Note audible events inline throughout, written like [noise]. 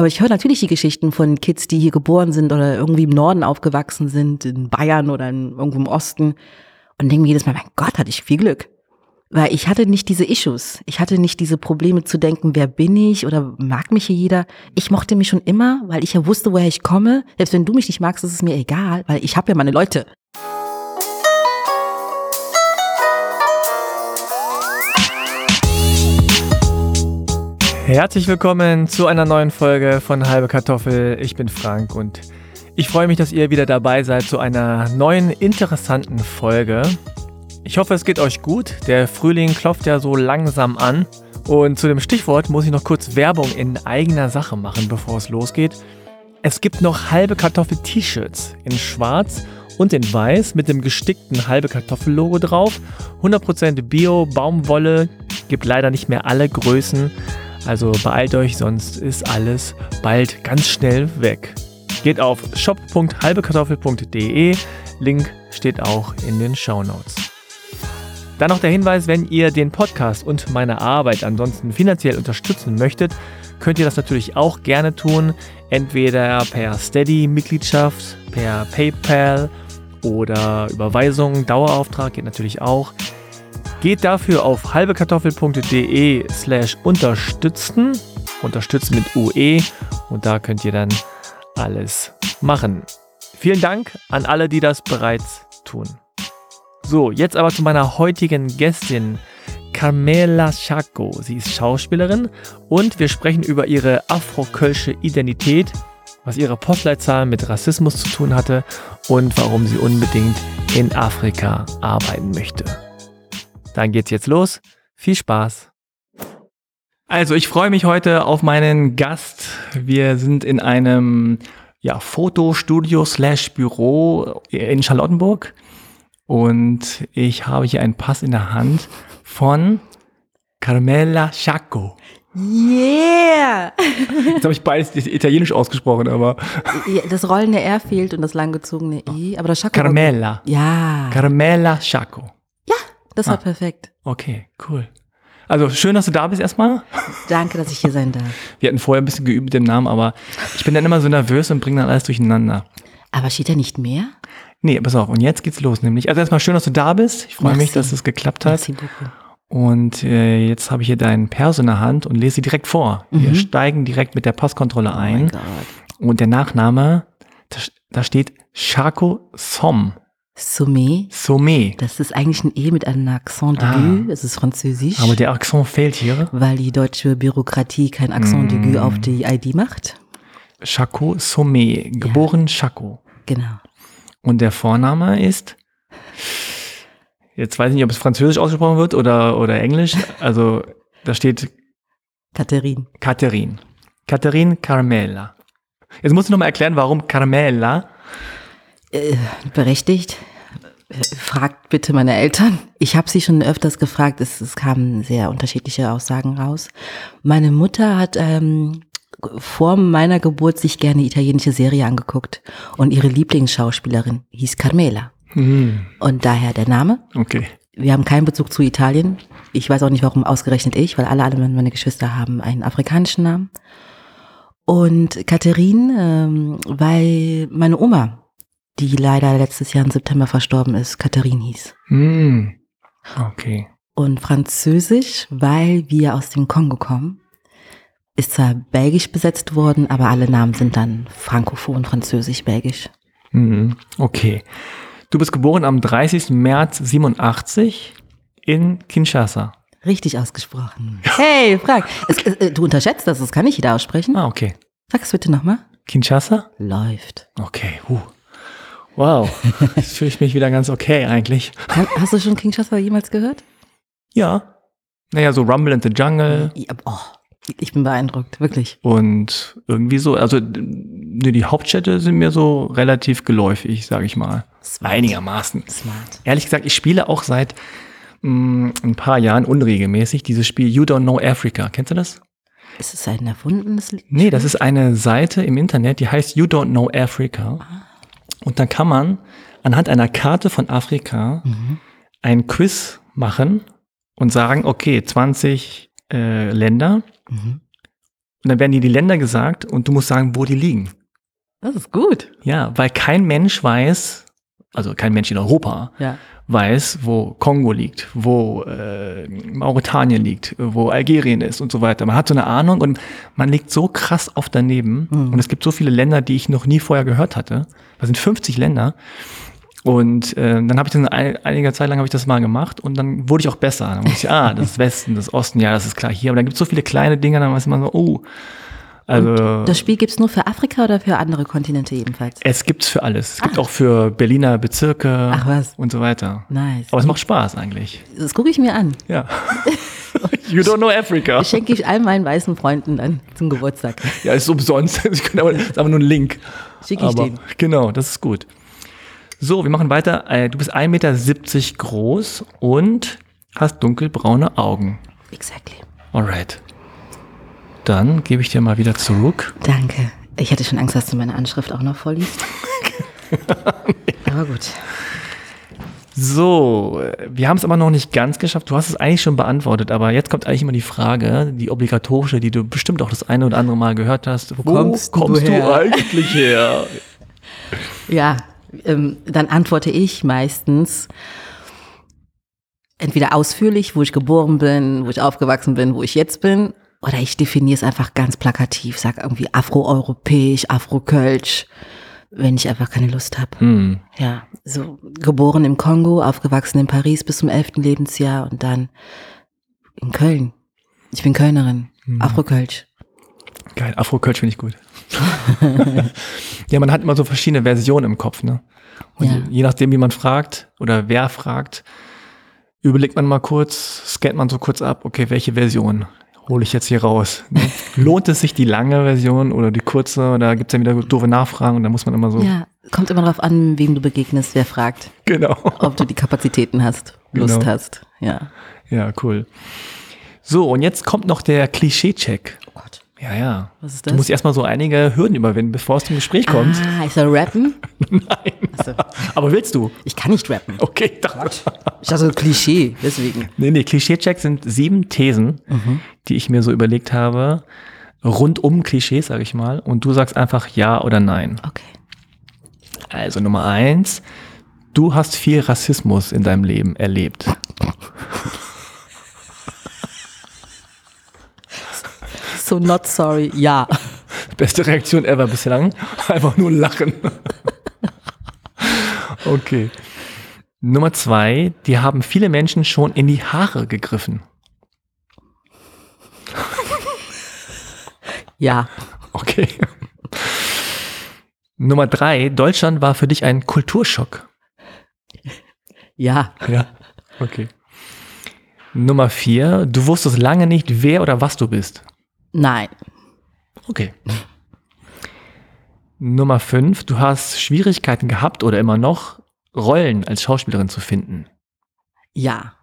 Aber ich höre natürlich die Geschichten von Kids, die hier geboren sind oder irgendwie im Norden aufgewachsen sind, in Bayern oder in, irgendwo im Osten. Und denke mir jedes Mal, mein Gott, hatte ich viel Glück. Weil ich hatte nicht diese Issues. Ich hatte nicht diese Probleme zu denken, wer bin ich oder mag mich hier jeder. Ich mochte mich schon immer, weil ich ja wusste, woher ich komme. Selbst wenn du mich nicht magst, ist es mir egal, weil ich habe ja meine Leute. Herzlich willkommen zu einer neuen Folge von Halbe Kartoffel. Ich bin Frank und ich freue mich, dass ihr wieder dabei seid zu einer neuen interessanten Folge. Ich hoffe, es geht euch gut. Der Frühling klopft ja so langsam an. Und zu dem Stichwort muss ich noch kurz Werbung in eigener Sache machen, bevor es losgeht. Es gibt noch halbe Kartoffel-T-Shirts in schwarz und in weiß mit dem gestickten halbe Kartoffel-Logo drauf. 100% Bio, Baumwolle, gibt leider nicht mehr alle Größen. Also beeilt euch, sonst ist alles bald ganz schnell weg. Geht auf shop.halbekartoffel.de. Link steht auch in den Show Notes. Dann noch der Hinweis, wenn ihr den Podcast und meine Arbeit ansonsten finanziell unterstützen möchtet, könnt ihr das natürlich auch gerne tun. Entweder per Steady-Mitgliedschaft, per PayPal oder Überweisung, Dauerauftrag geht natürlich auch. Geht dafür auf halbekartoffel.de slash unterstützen. Unterstützen mit UE und da könnt ihr dann alles machen. Vielen Dank an alle, die das bereits tun. So, jetzt aber zu meiner heutigen Gästin, Carmela Chaco. Sie ist Schauspielerin und wir sprechen über ihre afro-kölsche Identität, was ihre Postleitzahl mit Rassismus zu tun hatte und warum sie unbedingt in Afrika arbeiten möchte. Dann geht's jetzt los. Viel Spaß. Also, ich freue mich heute auf meinen Gast. Wir sind in einem ja, Fotostudio slash Büro in Charlottenburg und ich habe hier einen Pass in der Hand von Carmela Chaco. Yeah! [laughs] Jetzt habe ich beides italienisch ausgesprochen, aber. Das rollende R fehlt und das langgezogene I, aber das Chaco. Carmela. Ja. Carmela Chaco. Das war Ah. perfekt. Okay, cool. Also schön, dass du da bist erstmal. [laughs] Danke, dass ich hier sein darf. Wir hatten vorher ein bisschen geübt mit dem Namen, aber ich bin dann immer so nervös und bringe dann alles durcheinander. Aber steht da nicht mehr? Nee, pass auf, und jetzt geht's los nämlich. Also erstmal schön, dass du da bist. Ich freue mich, dass es geklappt hat. Merci beaucoup. Und äh, jetzt habe ich hier deinen Perso in der Hand und lese sie direkt vor. Wir steigen direkt mit der Passkontrolle Oh ein. Gott. und der Nachname, da, da steht Chaco Som. Sommet. Sommet. Das ist eigentlich ein E mit einem Accent Ah. d'aigu. Es ist französisch. Aber der Akzent fehlt hier. weil die deutsche Bürokratie kein Accent Mm. d'aigu auf die ID macht. Chaco Sommet. Geboren Chaco. Genau. Und der Vorname ist, jetzt weiß ich nicht, ob es französisch ausgesprochen wird oder, oder englisch. Also da steht Katharin. Catherine. Catherine Carmela. Jetzt musst du noch mal erklären, warum Carmela. Äh, berechtigt. Fragt bitte meine Eltern. Ich habe sie schon öfters gefragt. Es, es kamen sehr unterschiedliche Aussagen raus. Meine Mutter hat ähm, vor meiner Geburt sich gerne italienische Serie angeguckt und ihre Lieblingsschauspielerin hieß Carmela. Hm, Und daher der Name. okay. Wir haben keinen Bezug zu Italien. Ich weiß auch nicht, warum ausgerechnet ich, weil alle, alle meine Geschwister haben einen afrikanischen Namen. Und Katharine, ähm, weil meine Oma, die leider letztes Jahr im September verstorben ist, Katharine hieß. Hm, okay. Und Französisch, weil wir aus dem Kongo kommen, ist zwar belgisch besetzt worden, aber alle Namen sind dann frankophon, französisch, belgisch. Mhm, Okay. Du bist geboren am 30. März 87 in Kinshasa. Richtig ausgesprochen. Hey, Frank, es, es, äh, du unterschätzt das, das kann nicht jeder aussprechen. Ah, okay. Sag es bitte nochmal. Kinshasa? Läuft. Okay. Huh. Wow. [laughs] Jetzt fühle ich mich wieder ganz okay eigentlich. Hast du schon Kinshasa jemals gehört? Ja. Naja, so Rumble in the Jungle Ja, oh, ich bin beeindruckt, wirklich. und irgendwie so. Also nee, die Hauptstädte sind mir so relativ geläufig, sage ich mal. Smart. Einigermaßen. Smart. Ehrlich gesagt, ich spiele auch seit mh, ein paar Jahren unregelmäßig dieses Spiel You Don't Know Africa. Kennst du das? Ist es ein erfundenes Lied? Nee, das ist eine Seite im Internet, die heißt You Don't Know Africa. Und dann kann man anhand einer Karte von Afrika ein Quiz machen und sagen, okay, 20 äh, Länder. Mhm. Und dann werden dir die Länder gesagt und du musst sagen, wo die liegen. Das ist gut. Ja, weil kein Mensch weiß, also kein Mensch in Europa Ja. weiß, wo Kongo liegt, wo äh, Mauretanien liegt, wo Algerien ist und so weiter. Man hat so eine Ahnung und man liegt so krass oft daneben. Mhm. Und es gibt so viele Länder, die ich noch nie vorher gehört hatte. Das sind 50 Länder. Und äh, dann habe ich das ein, einiger Zeit lang habe ich das mal gemacht und dann wurde ich auch besser. Dann wusste ich, ah, das ist [laughs] Westen, das ist Osten, ja, das ist klar hier. Aber dann gibt es so viele kleine Dinge, dann weiß man so, oh. Also Das Spiel gibt's nur für Afrika oder für andere Kontinente ebenfalls? es gibt's für alles. Es gibt auch für Berliner Bezirke und so weiter. Nice. Aber es macht Spaß eigentlich. Das gucke ich mir an. Ja. [laughs] you don't know Africa. Das schenke ich all meinen weißen Freunden dann zum Geburtstag. Ja, ist umsonst. [laughs] Ich könnte aber, ist aber nur ein Link. Schicke ich aber, den. Genau, das ist gut. So, wir machen weiter. Äh, Du bist 1,70 Meter groß und hast dunkelbraune Augen. Exactly. Alright. Dann gebe ich dir mal wieder zurück. Danke. Ich hatte schon Angst, dass du meine Anschrift auch noch vorliest. [laughs] Aber gut. So, wir haben es aber noch nicht ganz geschafft. Du hast es eigentlich schon beantwortet, aber jetzt kommt eigentlich immer die Frage, die obligatorische, die du bestimmt auch das eine oder andere Mal gehört hast. Wo kommst du kommst du her? eigentlich her? [laughs] Ja, ähm, dann antworte ich meistens entweder ausführlich, wo ich geboren bin, wo ich aufgewachsen bin, wo ich jetzt bin, oder ich definiere es einfach ganz plakativ, sag irgendwie afroeuropäisch, afrokölsch, wenn ich einfach keine Lust habe. Hm. Ja, so geboren im Kongo, aufgewachsen in Paris bis zum elften Lebensjahr und dann in Köln. Ich bin Kölnerin, Afrokölsch. Geil, Afro-Kölsch finde ich gut. [laughs] ja, man hat immer so verschiedene Versionen im Kopf, ne? Und Ja. je, je nachdem, wie man fragt oder wer fragt, überlegt man mal kurz, scannt man so kurz ab, okay, welche Version hole ich jetzt hier raus? Lohnt es sich die lange Version oder die kurze? Oder gibt es ja wieder doofe Nachfragen und da muss man immer so, Ja, kommt immer darauf an, wem du begegnest, wer fragt, genau. ob du die Kapazitäten hast, Lust Genau. hast. Ja. Ja, cool. So, und jetzt kommt noch der Klischee-Check. Oh Gott. Ja, ja. Was ist Du das? musst erstmal so einige Hürden überwinden, bevor es zum Gespräch kommt. Ah, ich soll rappen? [laughs] Nein. Achso. Aber willst du? Ich kann nicht rappen. Okay, dachte. Ich dachte Klischee, deswegen. Nee, nee, Klischee-Check sind sieben Thesen, die ich mir so überlegt habe, rund um Klischees, sage ich mal. Und du sagst einfach ja oder nein. Okay. Also Nummer eins, du hast viel Rassismus in deinem Leben erlebt. So not sorry, ja. [laughs] Beste Reaktion ever bislang. [laughs] Einfach nur lachen. [laughs] Okay. Nummer zwei, die haben viele Menschen schon in die Haare gegriffen. Ja. Okay. Nummer drei, Deutschland war für dich ein Kulturschock. Ja. Ja. Okay. Nummer vier, du wusstest lange nicht, wer oder was du bist. Nein. Okay. Nummer fünf, du hast Schwierigkeiten gehabt oder immer noch, Rollen als Schauspielerin zu finden. Ja.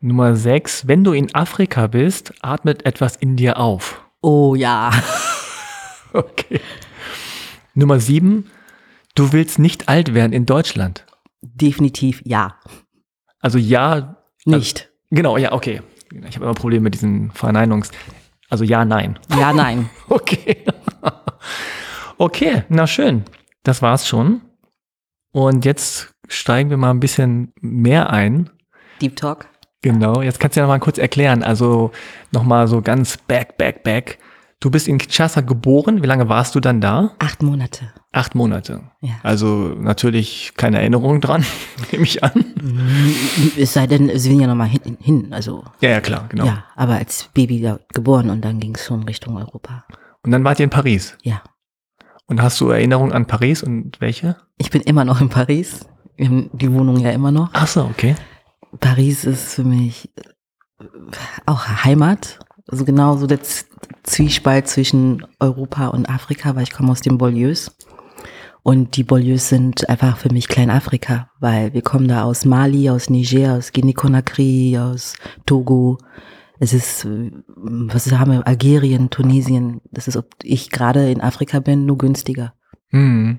Nummer sechs, wenn du in Afrika bist, atmet etwas in dir auf. Oh ja. [laughs] Okay. Nummer sieben, du willst nicht alt werden in Deutschland. Definitiv ja. Also ja, Nicht. genau, ja, okay. Ich habe immer Probleme mit diesen Verneinungs. Also ja, nein. Ja, nein. [laughs] Okay. Okay, na schön. Das war's schon. Und jetzt steigen wir mal ein bisschen mehr ein. Deep Talk. Genau, jetzt kannst du ja noch mal kurz erklären. Also nochmal so ganz back, back, back. Du bist in Kinshasa geboren. Wie lange warst du dann da? Acht Monate. Acht Monate. Ja. Also natürlich keine Erinnerung dran, [laughs] nehme ich an. Es sei denn, sie sind ja nochmal hin, hin. Also, Ja, ja, klar, genau. ja, aber als Baby geboren und dann ging es schon Richtung Europa. Und dann wart ihr in Paris. Ja. Und hast du Erinnerungen an Paris und welche? Ich bin immer noch in Paris. Wir haben die Wohnung ja immer noch. Ach so, okay. Paris ist für mich äh, auch Heimat. Also genau so der Zwiespalt zwischen Europa und Afrika, weil ich komme aus den Banlieues. Und die Banlieues sind einfach für mich Kleinafrika, weil wir kommen da aus Mali, aus Niger, aus Guinea-Conakry, aus Togo. Es ist, was haben wir, Algerien, Tunesien. Das ist, ob ich gerade in Afrika bin, nur günstiger. Hm.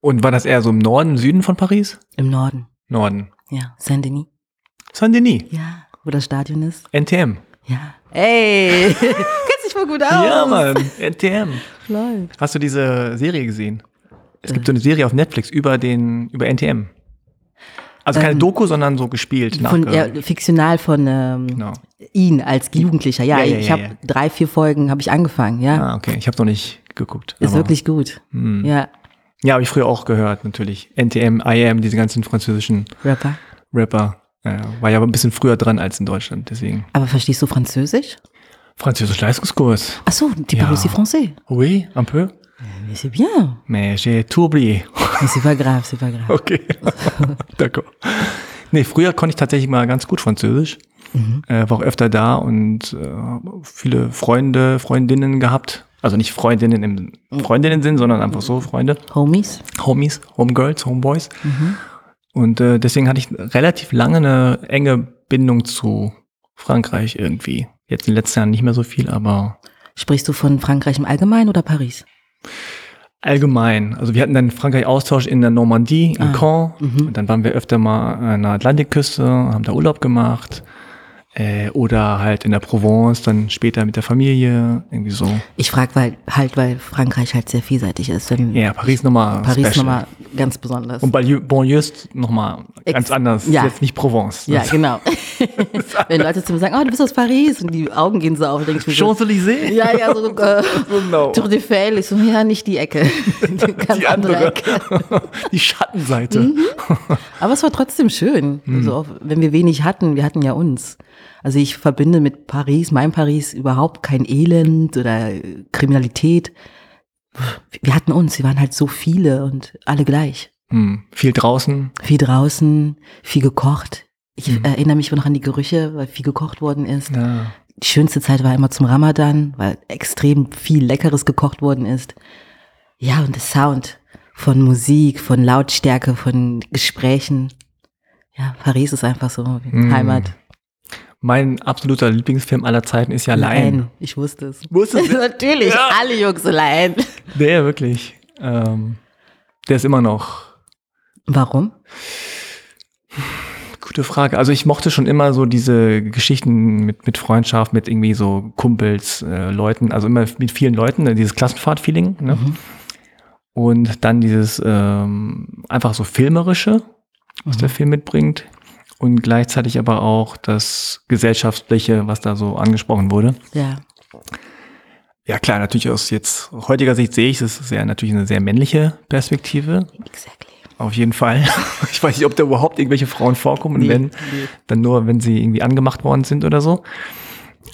Und war das eher so im Norden, Süden von Paris? Im Norden, Norden. ja. Saint-Denis, Saint-Denis. ja. Wo das Stadion ist. NTM. Ja. Ey, [laughs] kennst sich voll gut aus. Ja, Mann, NTM. Läuft. Hast du diese Serie gesehen? Es gibt so eine Serie auf Netflix über den, über NTM. Also keine Ähm, Doku, sondern so gespielt. Von, ja, fiktional von ähm, Genau. ihn als Jugendlicher. Ja, Ja, ja, ich habe drei, vier Folgen habe ich angefangen. Ja, Ah, okay. Ich habe noch nicht geguckt. ist wirklich gut. Hm. Ja, Ja, habe ich früher auch gehört, natürlich. NTM, IM, diese ganzen französischen Rapper. Rapper. War ja aber ein bisschen früher dran als in Deutschland, deswegen. Aber verstehst du Französisch? Französisch Leistungskurs. Ach so, tu Ja. parles aussi français. Oui, un peu. Mais c'est bien. Mais j'ai tout oublié. Mais c'est pas grave, c'est pas grave. Okay. [laughs] D'accord. Nee, früher konnte ich tatsächlich mal ganz gut Französisch. Äh, war auch öfter da und äh, viele Freunde, Freundinnen gehabt. Also nicht Freundinnen im Freundinnen-Sinn, sondern einfach so Freunde. Homies? Homies, Homegirls, Homeboys. Und äh, deswegen hatte ich relativ lange eine enge Bindung zu Frankreich irgendwie. Jetzt in den letzten Jahren nicht mehr so viel, aber Sprichst du von Frankreich im Allgemeinen oder Paris? Allgemein. Also wir hatten dann Frankreich Austausch in der Normandie, in Caen. Und dann waren wir öfter mal an der Atlantikküste, haben da Urlaub gemacht. Äh, oder halt in der Provence, dann später mit der Familie, irgendwie so. Ich frage weil, halt, weil Frankreich halt sehr vielseitig ist. Denn Ja, Paris nochmal Paris nochmal ganz besonders. Und Banlieue, ist nochmal ganz anders. ja. Jetzt nicht Provence. ja, genau. [laughs] Wenn Leute zu mir sagen, oh, du bist aus Paris und die Augen gehen so auf, denke ich mir so, Champs-Élysées? ja, ja, so [laughs] äh, Genau. Tour de Fell. Ich so, ja, nicht die Ecke. [laughs] Die ganz Die andere andere. Ecke. Die Schattenseite. Mhm. Aber es war trotzdem schön. Mhm. Also wenn wir wenig hatten, wir hatten ja uns. Also ich verbinde mit Paris, mein Paris, überhaupt kein Elend oder Kriminalität. Wir hatten uns, wir waren halt so viele und alle gleich. Hm. Viel draußen. Viel draußen, viel gekocht. Ich Mhm. erinnere mich noch an die Gerüche, weil viel gekocht worden ist. Ja. Die schönste Zeit war immer zum Ramadan, weil extrem viel Leckeres gekocht worden ist. Ja, und der Sound von Musik, von Lautstärke, von Gesprächen. Ja, Paris ist einfach so wie Mm. Heimat. Mein absoluter Lieblingsfilm aller Zeiten ist ja Lion. Ich wusste es. Wusstest du? [laughs] Natürlich, Ja. alle Jungs allein. Der wirklich. Ähm, der ist immer noch. Warum? Gute Frage. Also ich mochte schon immer so diese Geschichten mit, mit Freundschaft, mit irgendwie so Kumpels, äh, Leuten, also immer mit vielen Leuten, ne, dieses Klassenfahrt-Feeling. Ne? Mhm. Und dann dieses ähm, einfach so filmerische, was Mhm. der Film mitbringt. Und gleichzeitig aber auch das Gesellschaftliche, was da so angesprochen wurde. Ja. Ja klar, natürlich aus jetzt heutiger Sicht sehe ich, das ist ja natürlich eine sehr männliche Perspektive. Exactly. Auf jeden Fall. [laughs] Ich weiß nicht, ob da überhaupt irgendwelche Frauen vorkommen, Nee, wenn, nee. dann nur, wenn sie irgendwie angemacht worden sind oder so.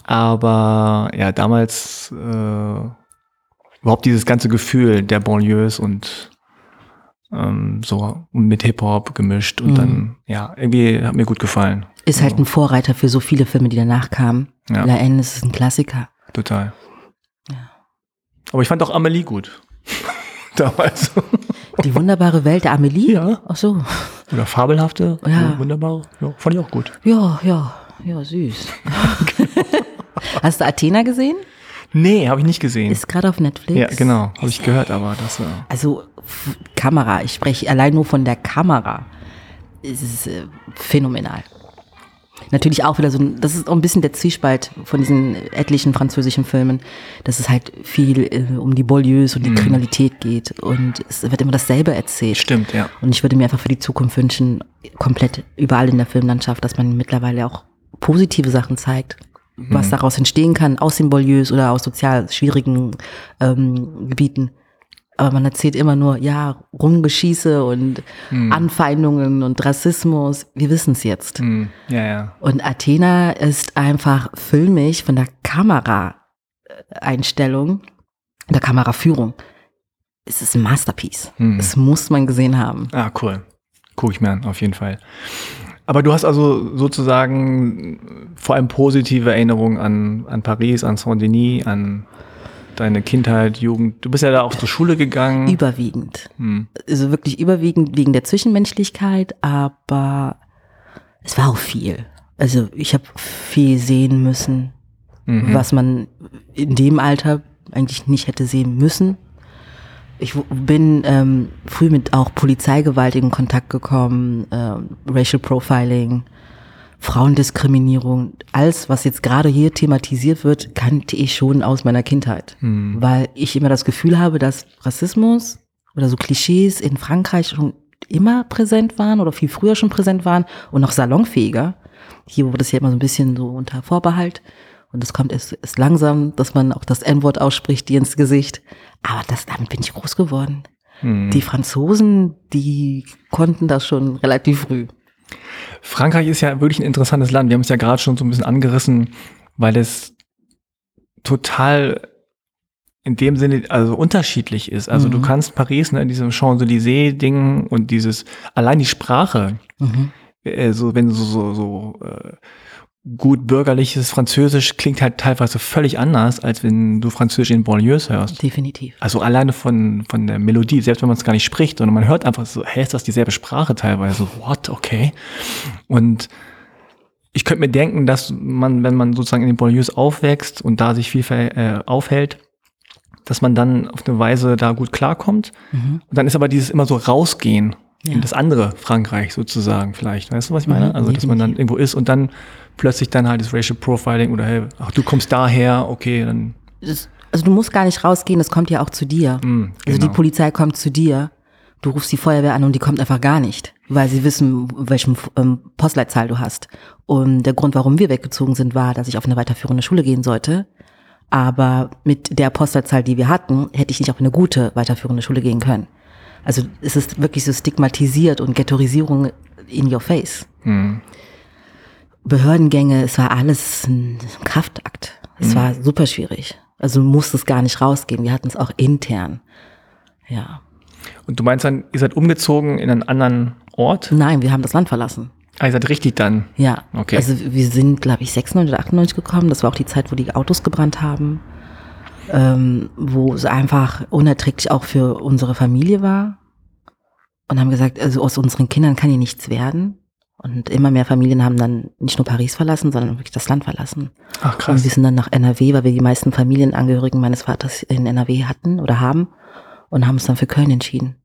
Aber ja, damals äh, überhaupt dieses ganze Gefühl der Banlieues und ähm, so mit Hip-Hop gemischt und Mhm. dann, ja, irgendwie hat mir gut gefallen. Ist halt ein Vorreiter für so viele Filme, die danach kamen. Ja. La Haine ist ein Klassiker. Total. Ja. Aber ich fand auch Amelie gut. [laughs] damals. Die wunderbare Welt der Amelie? Ja. Ach so. Oder fabelhafte. Ja. Wunderbar. Ja, fand ich auch gut. Ja, ja, ja, süß. [laughs] Hast du Athena gesehen? Nee, habe ich nicht gesehen. Ist gerade auf Netflix. ja, genau. Habe ich gehört, aber das war. Also Kamera, ich spreche allein nur von der Kamera. Es ist äh, phänomenal. Natürlich auch wieder so, ein, das ist auch ein bisschen der Zwiespalt von diesen etlichen französischen Filmen, dass es halt viel äh, um die Bolieus und die Kriminalität geht und es wird immer dasselbe erzählt. Stimmt, ja. Und ich würde mir einfach für die Zukunft wünschen, komplett überall in der Filmlandschaft, dass man mittlerweile auch positive Sachen zeigt, was daraus entstehen kann, aus den Bolieus oder aus sozial schwierigen ähm, Gebieten. Aber man erzählt immer nur, ja, Rumgeschieße und Anfeindungen und Rassismus. Wir wissen es jetzt. Hm, ja, ja. Und Athena ist einfach filmisch von der Kameraeinstellung, der Kameraführung. Es ist ein Masterpiece. Hm. Das muss man gesehen haben. Ah, cool. Gucke ich mir an, auf jeden Fall. Aber du hast also sozusagen vor allem positive Erinnerungen an, an Paris, an Saint-Denis, an deine Kindheit, Jugend. Du bist ja da auch zur Schule gegangen. Überwiegend. Hm. Also wirklich überwiegend wegen der Zwischenmenschlichkeit, aber es war auch viel. Also ich habe viel sehen müssen, Mhm. was man in dem Alter eigentlich nicht hätte sehen müssen. Ich bin ähm, früh mit auch Polizeigewalt in Kontakt gekommen, ähm, Racial Profiling, Frauendiskriminierung, alles, was jetzt gerade hier thematisiert wird, kannte ich schon aus meiner Kindheit. Hm. Weil ich immer das Gefühl habe, dass Rassismus oder so Klischees in Frankreich schon immer präsent waren oder viel früher schon präsent waren und noch salonfähiger. Hier wurde es ja immer so ein bisschen so unter Vorbehalt. Und es kommt erst, erst langsam, dass man auch das N-Wort ausspricht, die ins Gesicht. Aber das, damit bin ich groß geworden. Hm. Die Franzosen, die konnten das schon relativ früh. Frankreich ist ja wirklich ein interessantes Land. Wir haben es ja gerade schon so ein bisschen angerissen, weil es total in dem Sinne also unterschiedlich ist. Also du Mhm. kannst Paris, ne, in diesem Champs-Élysées-Ding und dieses, allein die Sprache, Mhm. äh, so wenn so, so, so äh, gut bürgerliches Französisch klingt halt teilweise völlig anders, als wenn du Französisch in Banlieues hörst. Definitiv. Also alleine von, von der Melodie, selbst wenn man es gar nicht spricht, sondern man hört einfach so, hä, ist das dieselbe Sprache teilweise? What? Okay. Und ich könnte mir denken, dass man, wenn man sozusagen in den Banlieues aufwächst und da sich viel äh, aufhält, dass man dann auf eine Weise da gut klarkommt. Mhm. Und dann ist aber dieses immer so rausgehen Ja. in das andere Frankreich sozusagen vielleicht. Weißt du, was ich meine? Mhm, also, dass man dann irgendwo ist und dann plötzlich dann halt das Racial Profiling oder hey, ach, du kommst daher, okay, dann, Das, also du musst gar nicht rausgehen, das kommt ja auch zu dir. mh, Also die genau. Polizei kommt zu dir, du rufst die Feuerwehr an und die kommt einfach gar nicht, weil sie wissen, welchen ähm, Postleitzahl du hast. Und der Grund, warum wir weggezogen sind, war, dass ich auf eine weiterführende Schule gehen sollte. Aber mit der Postleitzahl, die wir hatten, hätte ich nicht auf eine gute weiterführende Schule gehen können. Also es ist wirklich so stigmatisiert und Ghettoisierung in your face. Hm. Behördengänge, es war alles ein Kraftakt. Es war super schwierig. Also du musstest gar nicht rausgehen. Wir hatten es auch intern. Ja. Und du meinst dann, ihr seid umgezogen in einen anderen Ort? Nein, wir haben das Land verlassen. Ah, ihr seid richtig dann. Ja. Okay. Also wir sind, glaube ich, 96 oder 98 gekommen. Das war auch die Zeit, wo die Autos gebrannt haben. Ähm, wo es einfach unerträglich auch für unsere Familie war. Und haben gesagt, also aus unseren Kindern kann hier nichts werden. Und immer mehr Familien haben dann nicht nur Paris verlassen, sondern wirklich das Land verlassen. Ach Und krass. wir sind dann nach NRW, weil wir die meisten Familienangehörigen meines Vaters in NRW hatten oder haben und haben uns dann für Köln entschieden.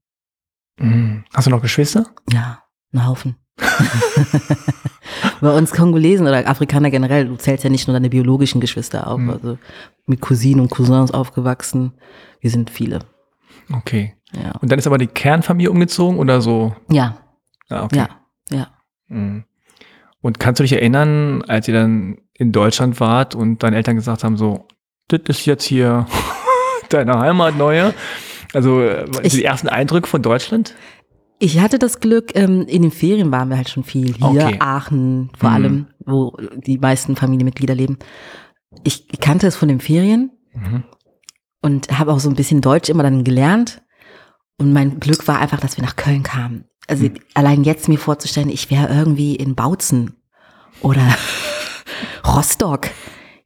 Mhm. Hast du noch Geschwister? Ja, ein Haufen. [laughs] Bei uns Kongolesen oder Afrikaner generell, du zählst ja nicht nur deine biologischen Geschwister auf, Mhm. also mit Cousinen und Cousins aufgewachsen. Wir sind viele. Okay. Ja, Und dann ist aber die Kernfamilie umgezogen oder so? ja, Ah, okay. ja. ja. Mhm. Und kannst du dich erinnern, als ihr dann in Deutschland wart und deine Eltern gesagt haben, so, das ist jetzt hier [laughs] deine Heimat neue? Also äh, Ich- die ersten Eindrücke von Deutschland? Ich hatte das Glück, ähm, in den Ferien waren wir halt schon viel. Hier, Okay. Aachen vor Mhm. allem, wo die meisten Familienmitglieder leben. Ich kannte es von den Ferien Mhm. und habe auch so ein bisschen Deutsch immer dann gelernt. Und mein Glück war einfach, dass wir nach Köln kamen. Also Hm. allein jetzt mir vorzustellen, ich wäre irgendwie in Bautzen oder [laughs] Rostock.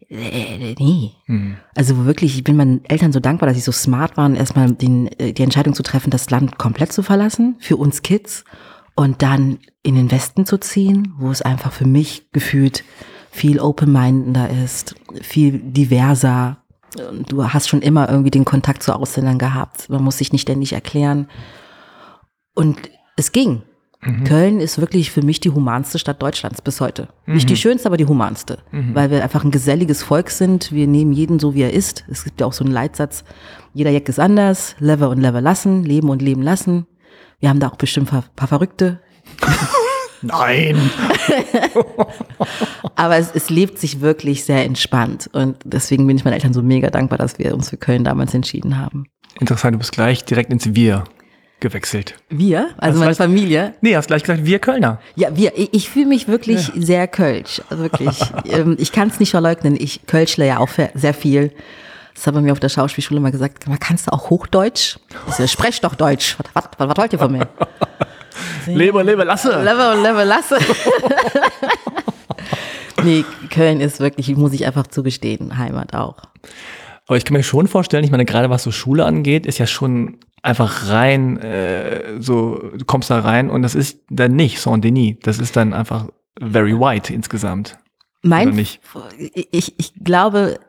Äh, nee. Mhm. Also wirklich, ich bin meinen Eltern so dankbar, dass sie so smart waren, erstmal den, äh, die Entscheidung zu treffen, das Land komplett zu verlassen für uns Kids und dann in den Westen zu ziehen, wo es einfach für mich gefühlt viel open-mindeder ist, viel diverser. Du hast schon immer irgendwie den Kontakt zu Ausländern gehabt. Man muss sich nicht ständig erklären. Und es ging. Mhm. Köln ist wirklich für mich die humanste Stadt Deutschlands bis heute. Nicht die schönste, aber die humanste. Mhm. Weil wir einfach ein geselliges Volk sind. Wir nehmen jeden so, wie er ist. Es gibt ja auch so einen Leitsatz, jeder Jack ist anders, lever und lever lassen, leben und leben lassen. Wir haben da auch bestimmt ein paar Verrückte. [laughs] Nein. [laughs] Aber es, es lebt sich wirklich sehr entspannt. Und deswegen bin ich meinen Eltern so mega dankbar, dass wir uns für Köln damals entschieden haben. Interessant, du bist gleich direkt ins Wir gewechselt. Wir, also meine Familie, Nee, hast gleich gesagt, wir Kölner. Ja, wir, ich, ich fühle mich wirklich sehr Kölsch. Also wirklich. [laughs] ähm, ich kann es nicht verleugnen. Ich kölschle ja auch sehr viel. Das haben wir mir auf der Schauspielschule mal gesagt. Man kannst du auch Hochdeutsch? Ich so, sprech doch Deutsch. Was, was, was, wollt ihr von mir? [laughs] Lebe, lebe, lasse. Und Level lasse. [laughs] nee, Köln ist wirklich, muss ich einfach zugestehen, Heimat auch. Aber ich kann mir schon vorstellen, ich meine, gerade was so Schule angeht, ist ja schon einfach rein, äh, so, du kommst da rein und das ist dann nicht Saint-Denis. Das ist dann einfach very white insgesamt. Mein? Ich, ich glaube,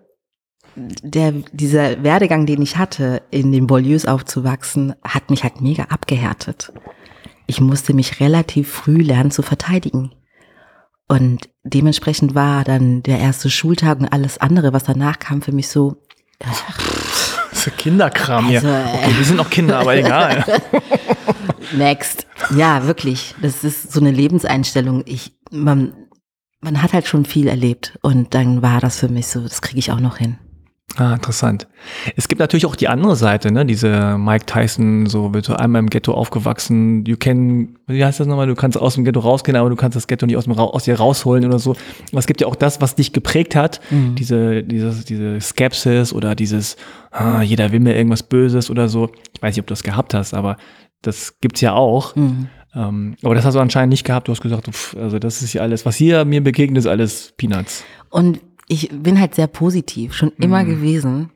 der, dieser Werdegang, den ich hatte, in den Banlieues aufzuwachsen, hat mich halt mega abgehärtet. Ich musste mich relativ früh lernen zu verteidigen. Und dementsprechend war dann der erste Schultag und alles andere, was danach kam, für mich so, Das ist Kinderkram Also, hier. äh. Okay, wir sind noch Kinder, aber egal. [laughs] next. Ja, wirklich. Das ist so eine Lebenseinstellung. Ich, man, man hat halt schon viel erlebt. Und dann war das für mich so, das kriege ich auch noch hin. Ah, interessant. Es gibt natürlich auch die andere Seite, ne? Diese Mike Tyson, so wird so einmal im Ghetto aufgewachsen. You can, wie heißt das nochmal? Du kannst aus dem Ghetto rausgehen, aber du kannst das Ghetto nicht aus, dem, aus dir rausholen oder so. Aber es gibt ja auch das, was dich geprägt hat. Diese, dieses, diese Skepsis oder dieses, ah, jeder will mir irgendwas Böses oder so. Ich weiß nicht, ob du das gehabt hast, aber das gibt's ja auch. Mhm. Ähm, aber das hast du anscheinend nicht gehabt. Du hast gesagt, pff, also das ist ja alles, was hier mir begegnet, ist alles Peanuts. Und ich bin halt sehr positiv, schon immer gewesen.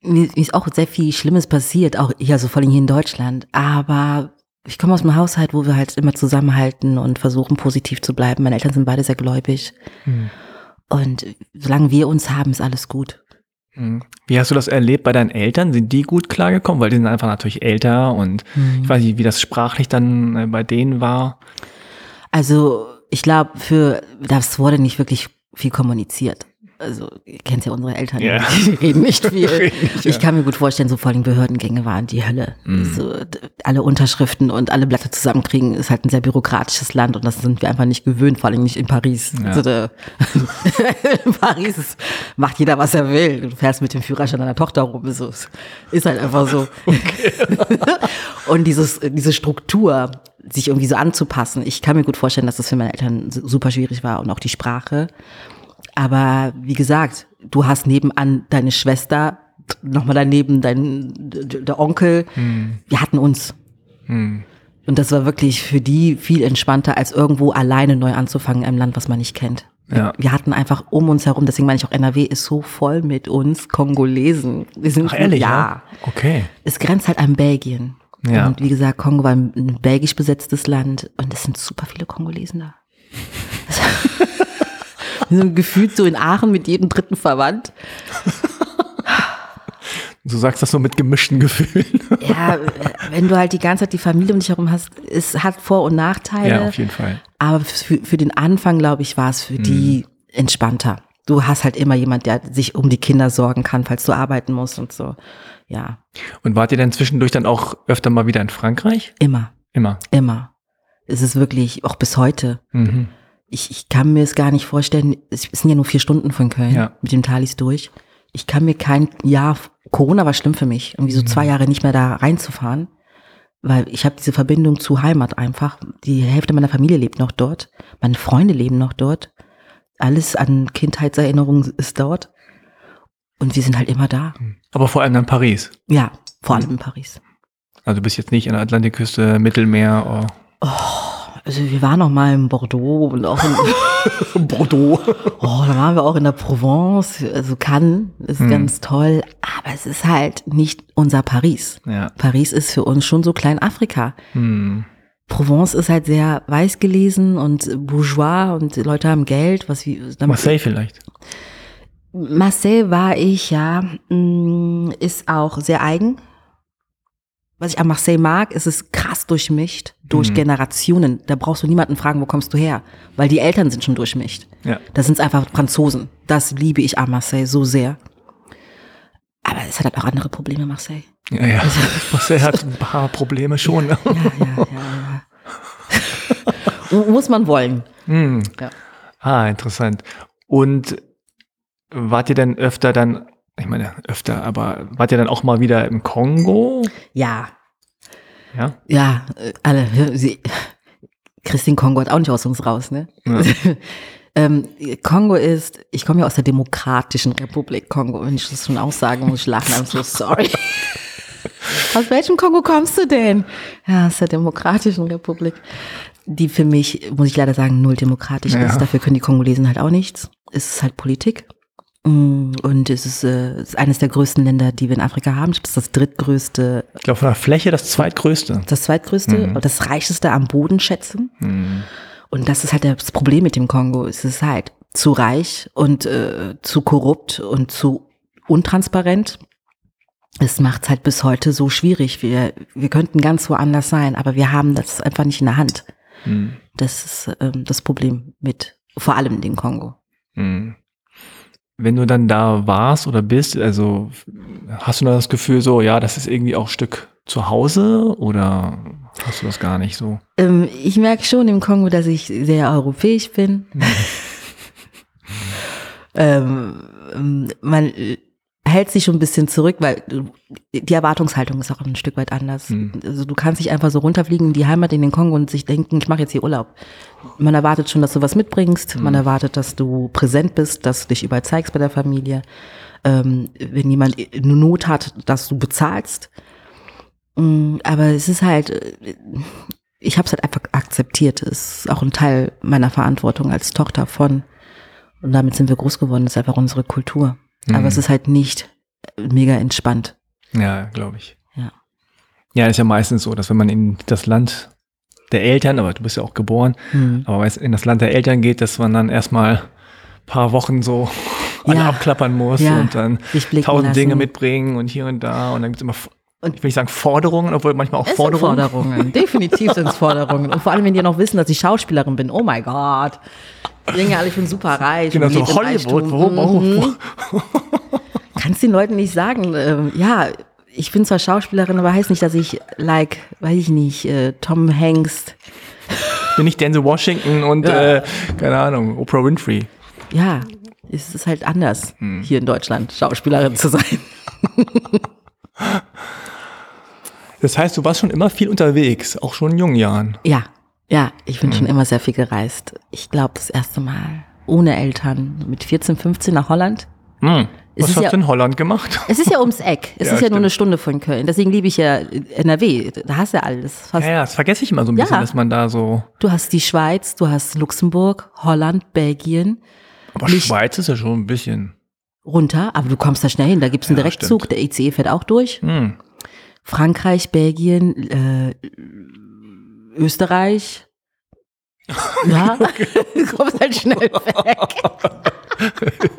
Mir ist auch sehr viel Schlimmes passiert, auch hier, also vor allem hier in Deutschland. Aber ich komme aus einem Haushalt, wo wir halt immer zusammenhalten und versuchen, positiv zu bleiben. Meine Eltern sind beide sehr gläubig. Und solange wir uns haben, ist alles gut. Mhm. Wie hast du das erlebt bei deinen Eltern? Sind die gut klargekommen? Weil die sind einfach natürlich älter und Mhm. ich weiß nicht, wie das sprachlich dann äh, bei denen war. Also ich glaube, für das wurde nicht wirklich viel kommuniziert. Also ihr kennt ja unsere Eltern, Ja. die [laughs] reden nicht viel. [laughs] Ich kann mir gut vorstellen, so vor allem Behördengänge waren die Hölle. So, d- alle Unterschriften und alle Blätter zusammenkriegen ist halt ein sehr bürokratisches Land und das sind wir einfach nicht gewöhnt, vor allem nicht in Paris. Ja. Also, da- in [laughs] Paris macht jeder, was er will. Du fährst mit dem Führerschein deiner Tochter rum. So. Ist halt einfach so. und dieses, diese Struktur, sich irgendwie so anzupassen. Ich kann mir gut vorstellen, dass das für meine Eltern su- super schwierig war und auch die Sprache. Aber wie gesagt, du hast nebenan deine Schwester, nochmal daneben dein der Onkel. Wir hatten uns. Hm. Und das war wirklich für die viel entspannter, als irgendwo alleine neu anzufangen in einem Land, was man nicht kennt. Ja. Wir hatten einfach um uns herum, deswegen meine ich auch, NRW ist so voll mit uns Kongolesen. Wir sind Ach, ehrlich? ja. Okay. Es grenzt halt an Belgien. Ja. Und wie gesagt, Kongo war ein ein belgisch besetztes Land und es sind super viele Kongolesen da. [laughs] [laughs] Sind gefühlt so in Aachen mit jedem dritten verwandt. Du sagst das so mit gemischten Gefühlen. Ja, wenn du halt die ganze Zeit die Familie um dich herum hast, es hat Vor- und Nachteile. ja, auf jeden Fall. Aber für, für den Anfang, glaube ich, war es für die entspannter. Du hast halt immer jemand, der sich um die Kinder sorgen kann, falls du arbeiten musst und so. Ja, Und wart ihr denn zwischendurch dann auch öfter mal wieder in Frankreich? immer, Immer. immer. Es ist wirklich, auch bis heute. Mhm. Ich, ich kann mir es gar nicht vorstellen, es sind ja nur vier Stunden von Köln Ja. mit dem Thalys durch. Ich kann mir kein Jahr, Corona war schlimm für mich, irgendwie so zwei Jahre nicht mehr da reinzufahren, weil ich habe diese Verbindung zu Heimat einfach. Die Hälfte meiner Familie lebt noch dort, meine Freunde leben noch dort, alles an Kindheitserinnerungen ist dort und wir sind halt immer da. Aber vor allem dann Paris. Ja, vor allem in Paris. Also du bist jetzt nicht an der Atlantikküste, Mittelmeer. Oh. Also wir waren noch mal in Bordeaux und auch in, [laughs] Bordeaux. Oh, da waren wir auch in der Provence, also Cannes, ist Hm. ganz toll, aber es ist halt nicht unser Paris. Ja. Paris ist für uns schon so klein Afrika. Hm. Provence ist halt sehr weiß gelesen und bourgeois und Leute haben Geld, was wie Marseille vielleicht. Marseille war ich ja, mh, ist auch sehr eigen. Was ich an Marseille mag, ist es krass durchmischt durch Mhm. Generationen. Da brauchst du niemanden fragen, wo kommst du her, weil die Eltern sind schon durchmischt. Ja. Das sind einfach Franzosen. Das liebe ich an Marseille so sehr. Aber es hat halt auch andere Probleme, Marseille. Ja, ja. [laughs] Marseille hat ein paar Probleme schon. Ja, ja, ja, ja. [laughs] Muss man wollen. Hm. Ja. Ah, interessant. Und wart ihr denn öfter dann, ich meine öfter, aber wart ihr dann auch mal wieder im Kongo? Ja, Ja. ja, alle. Sie, Christine Kongo hat auch nicht aus uns raus, ne? Ja. [laughs] ähm, Kongo ist, ich komme ja aus der Demokratischen Republik Kongo. Wenn ich das schon aussagen muss, ich lachen. I'm so sorry. [laughs] aus welchem Kongo kommst du denn? Ja, aus der Demokratischen Republik. Die für mich, muss ich leider sagen, null demokratisch Ja. ist. Dafür können die Kongolesen halt auch nichts. Es ist halt Politik. Und es ist, äh, ist eines der größten Länder, die wir in Afrika haben. Ich glaube, es ist das drittgrößte Ich glaube, von der Fläche das zweitgrößte. das zweitgrößte und das reicheste am Boden schätzen. Hm. Und das ist halt das Problem mit dem Kongo. Es ist halt zu reich und äh, zu korrupt und zu untransparent. Es macht es halt bis heute so schwierig. Wir, wir könnten ganz woanders sein, aber wir haben das einfach nicht in der Hand. Hm. Das ist ähm, das Problem mit Vor allem den Kongo. Wenn du dann da warst oder bist, also hast du da das Gefühl so, ja, das ist irgendwie auch ein Stück zu Hause oder hast du das gar nicht so? Ähm, ich merke schon im Kongo, dass ich sehr europäisch bin. [laughs] ähm, ähm, man hält sich schon ein bisschen zurück, weil die Erwartungshaltung ist auch ein Stück weit anders. Hm. Also du kannst nicht einfach so runterfliegen in die Heimat in den Kongo und sich denken, ich mache jetzt hier Urlaub. Man erwartet schon, dass du was mitbringst. Man erwartet, dass du präsent bist, dass du dich überall zeigst bei der Familie. Ähm, wenn jemand eine Not hat, dass du bezahlst. Mm, Aber es ist halt, äh, ich habe es halt einfach akzeptiert. Es ist auch ein Teil meiner Verantwortung als Tochter von. Und damit sind wir groß geworden. Das ist einfach unsere Kultur. Aber Mhm. es ist halt nicht mega entspannt. Ja, glaube ich. Ja. Ja, ist ja meistens so, dass wenn man in das Land der Eltern, aber du bist ja auch geboren, Hm. aber wenn es in das Land der Eltern geht, dass man dann erstmal ein paar Wochen so Ja. abklappern muss Ja. und dann tausend Dinge lassen. mitbringen und hier und da und dann gibt es immer, Und- ich will nicht sagen Forderungen, obwohl manchmal auch Es sind Forderungen. Forderungen. [laughs] Definitiv sind es Forderungen. Und vor allem, wenn die noch wissen, dass ich Schauspielerin bin. Oh mein Gott. Die denken ja alle, ich bin super reich. Genau, so Hollywood. Wo, Reichtum. wo, Mhm. [laughs] Kannst den Leuten nicht sagen, ähm, ja, ich bin zwar Schauspielerin, aber heißt nicht, dass ich, like, weiß ich nicht, äh, Tom Hanks, bin ich Denzel Washington und, Ja. äh, keine Ahnung, Oprah Winfrey. ja, es ist halt anders, Hm. hier in Deutschland Schauspielerin zu sein. [laughs] Das heißt, du warst schon immer viel unterwegs, auch schon in jungen Jahren. Ja, ja, ich bin schon immer sehr viel gereist. Ich glaube, das erste Mal ohne Eltern mit 14, 15 nach Holland. Hm. Was hast ja- du in Holland gemacht? [laughs] Es ist ja ums Eck. Es Ja, ist ja nur stimmt. eine Stunde von Köln. Deswegen liebe ich ja NRW. Da hast du ja alles. Fast. Ja, ja, das vergesse ich immer so ein bisschen, dass man da so. Du hast die Schweiz, du hast Luxemburg, Holland, Belgien Aber Nicht- Schweiz ist ja schon ein bisschen. Runter, aber du kommst da schnell hin. Da gibt's einen Ja, Direktzug, stimmt. der ICE fährt auch durch. Hm. Frankreich, Belgien, äh, Österreich. [laughs] Ja, [laughs] du kommst halt schnell weg.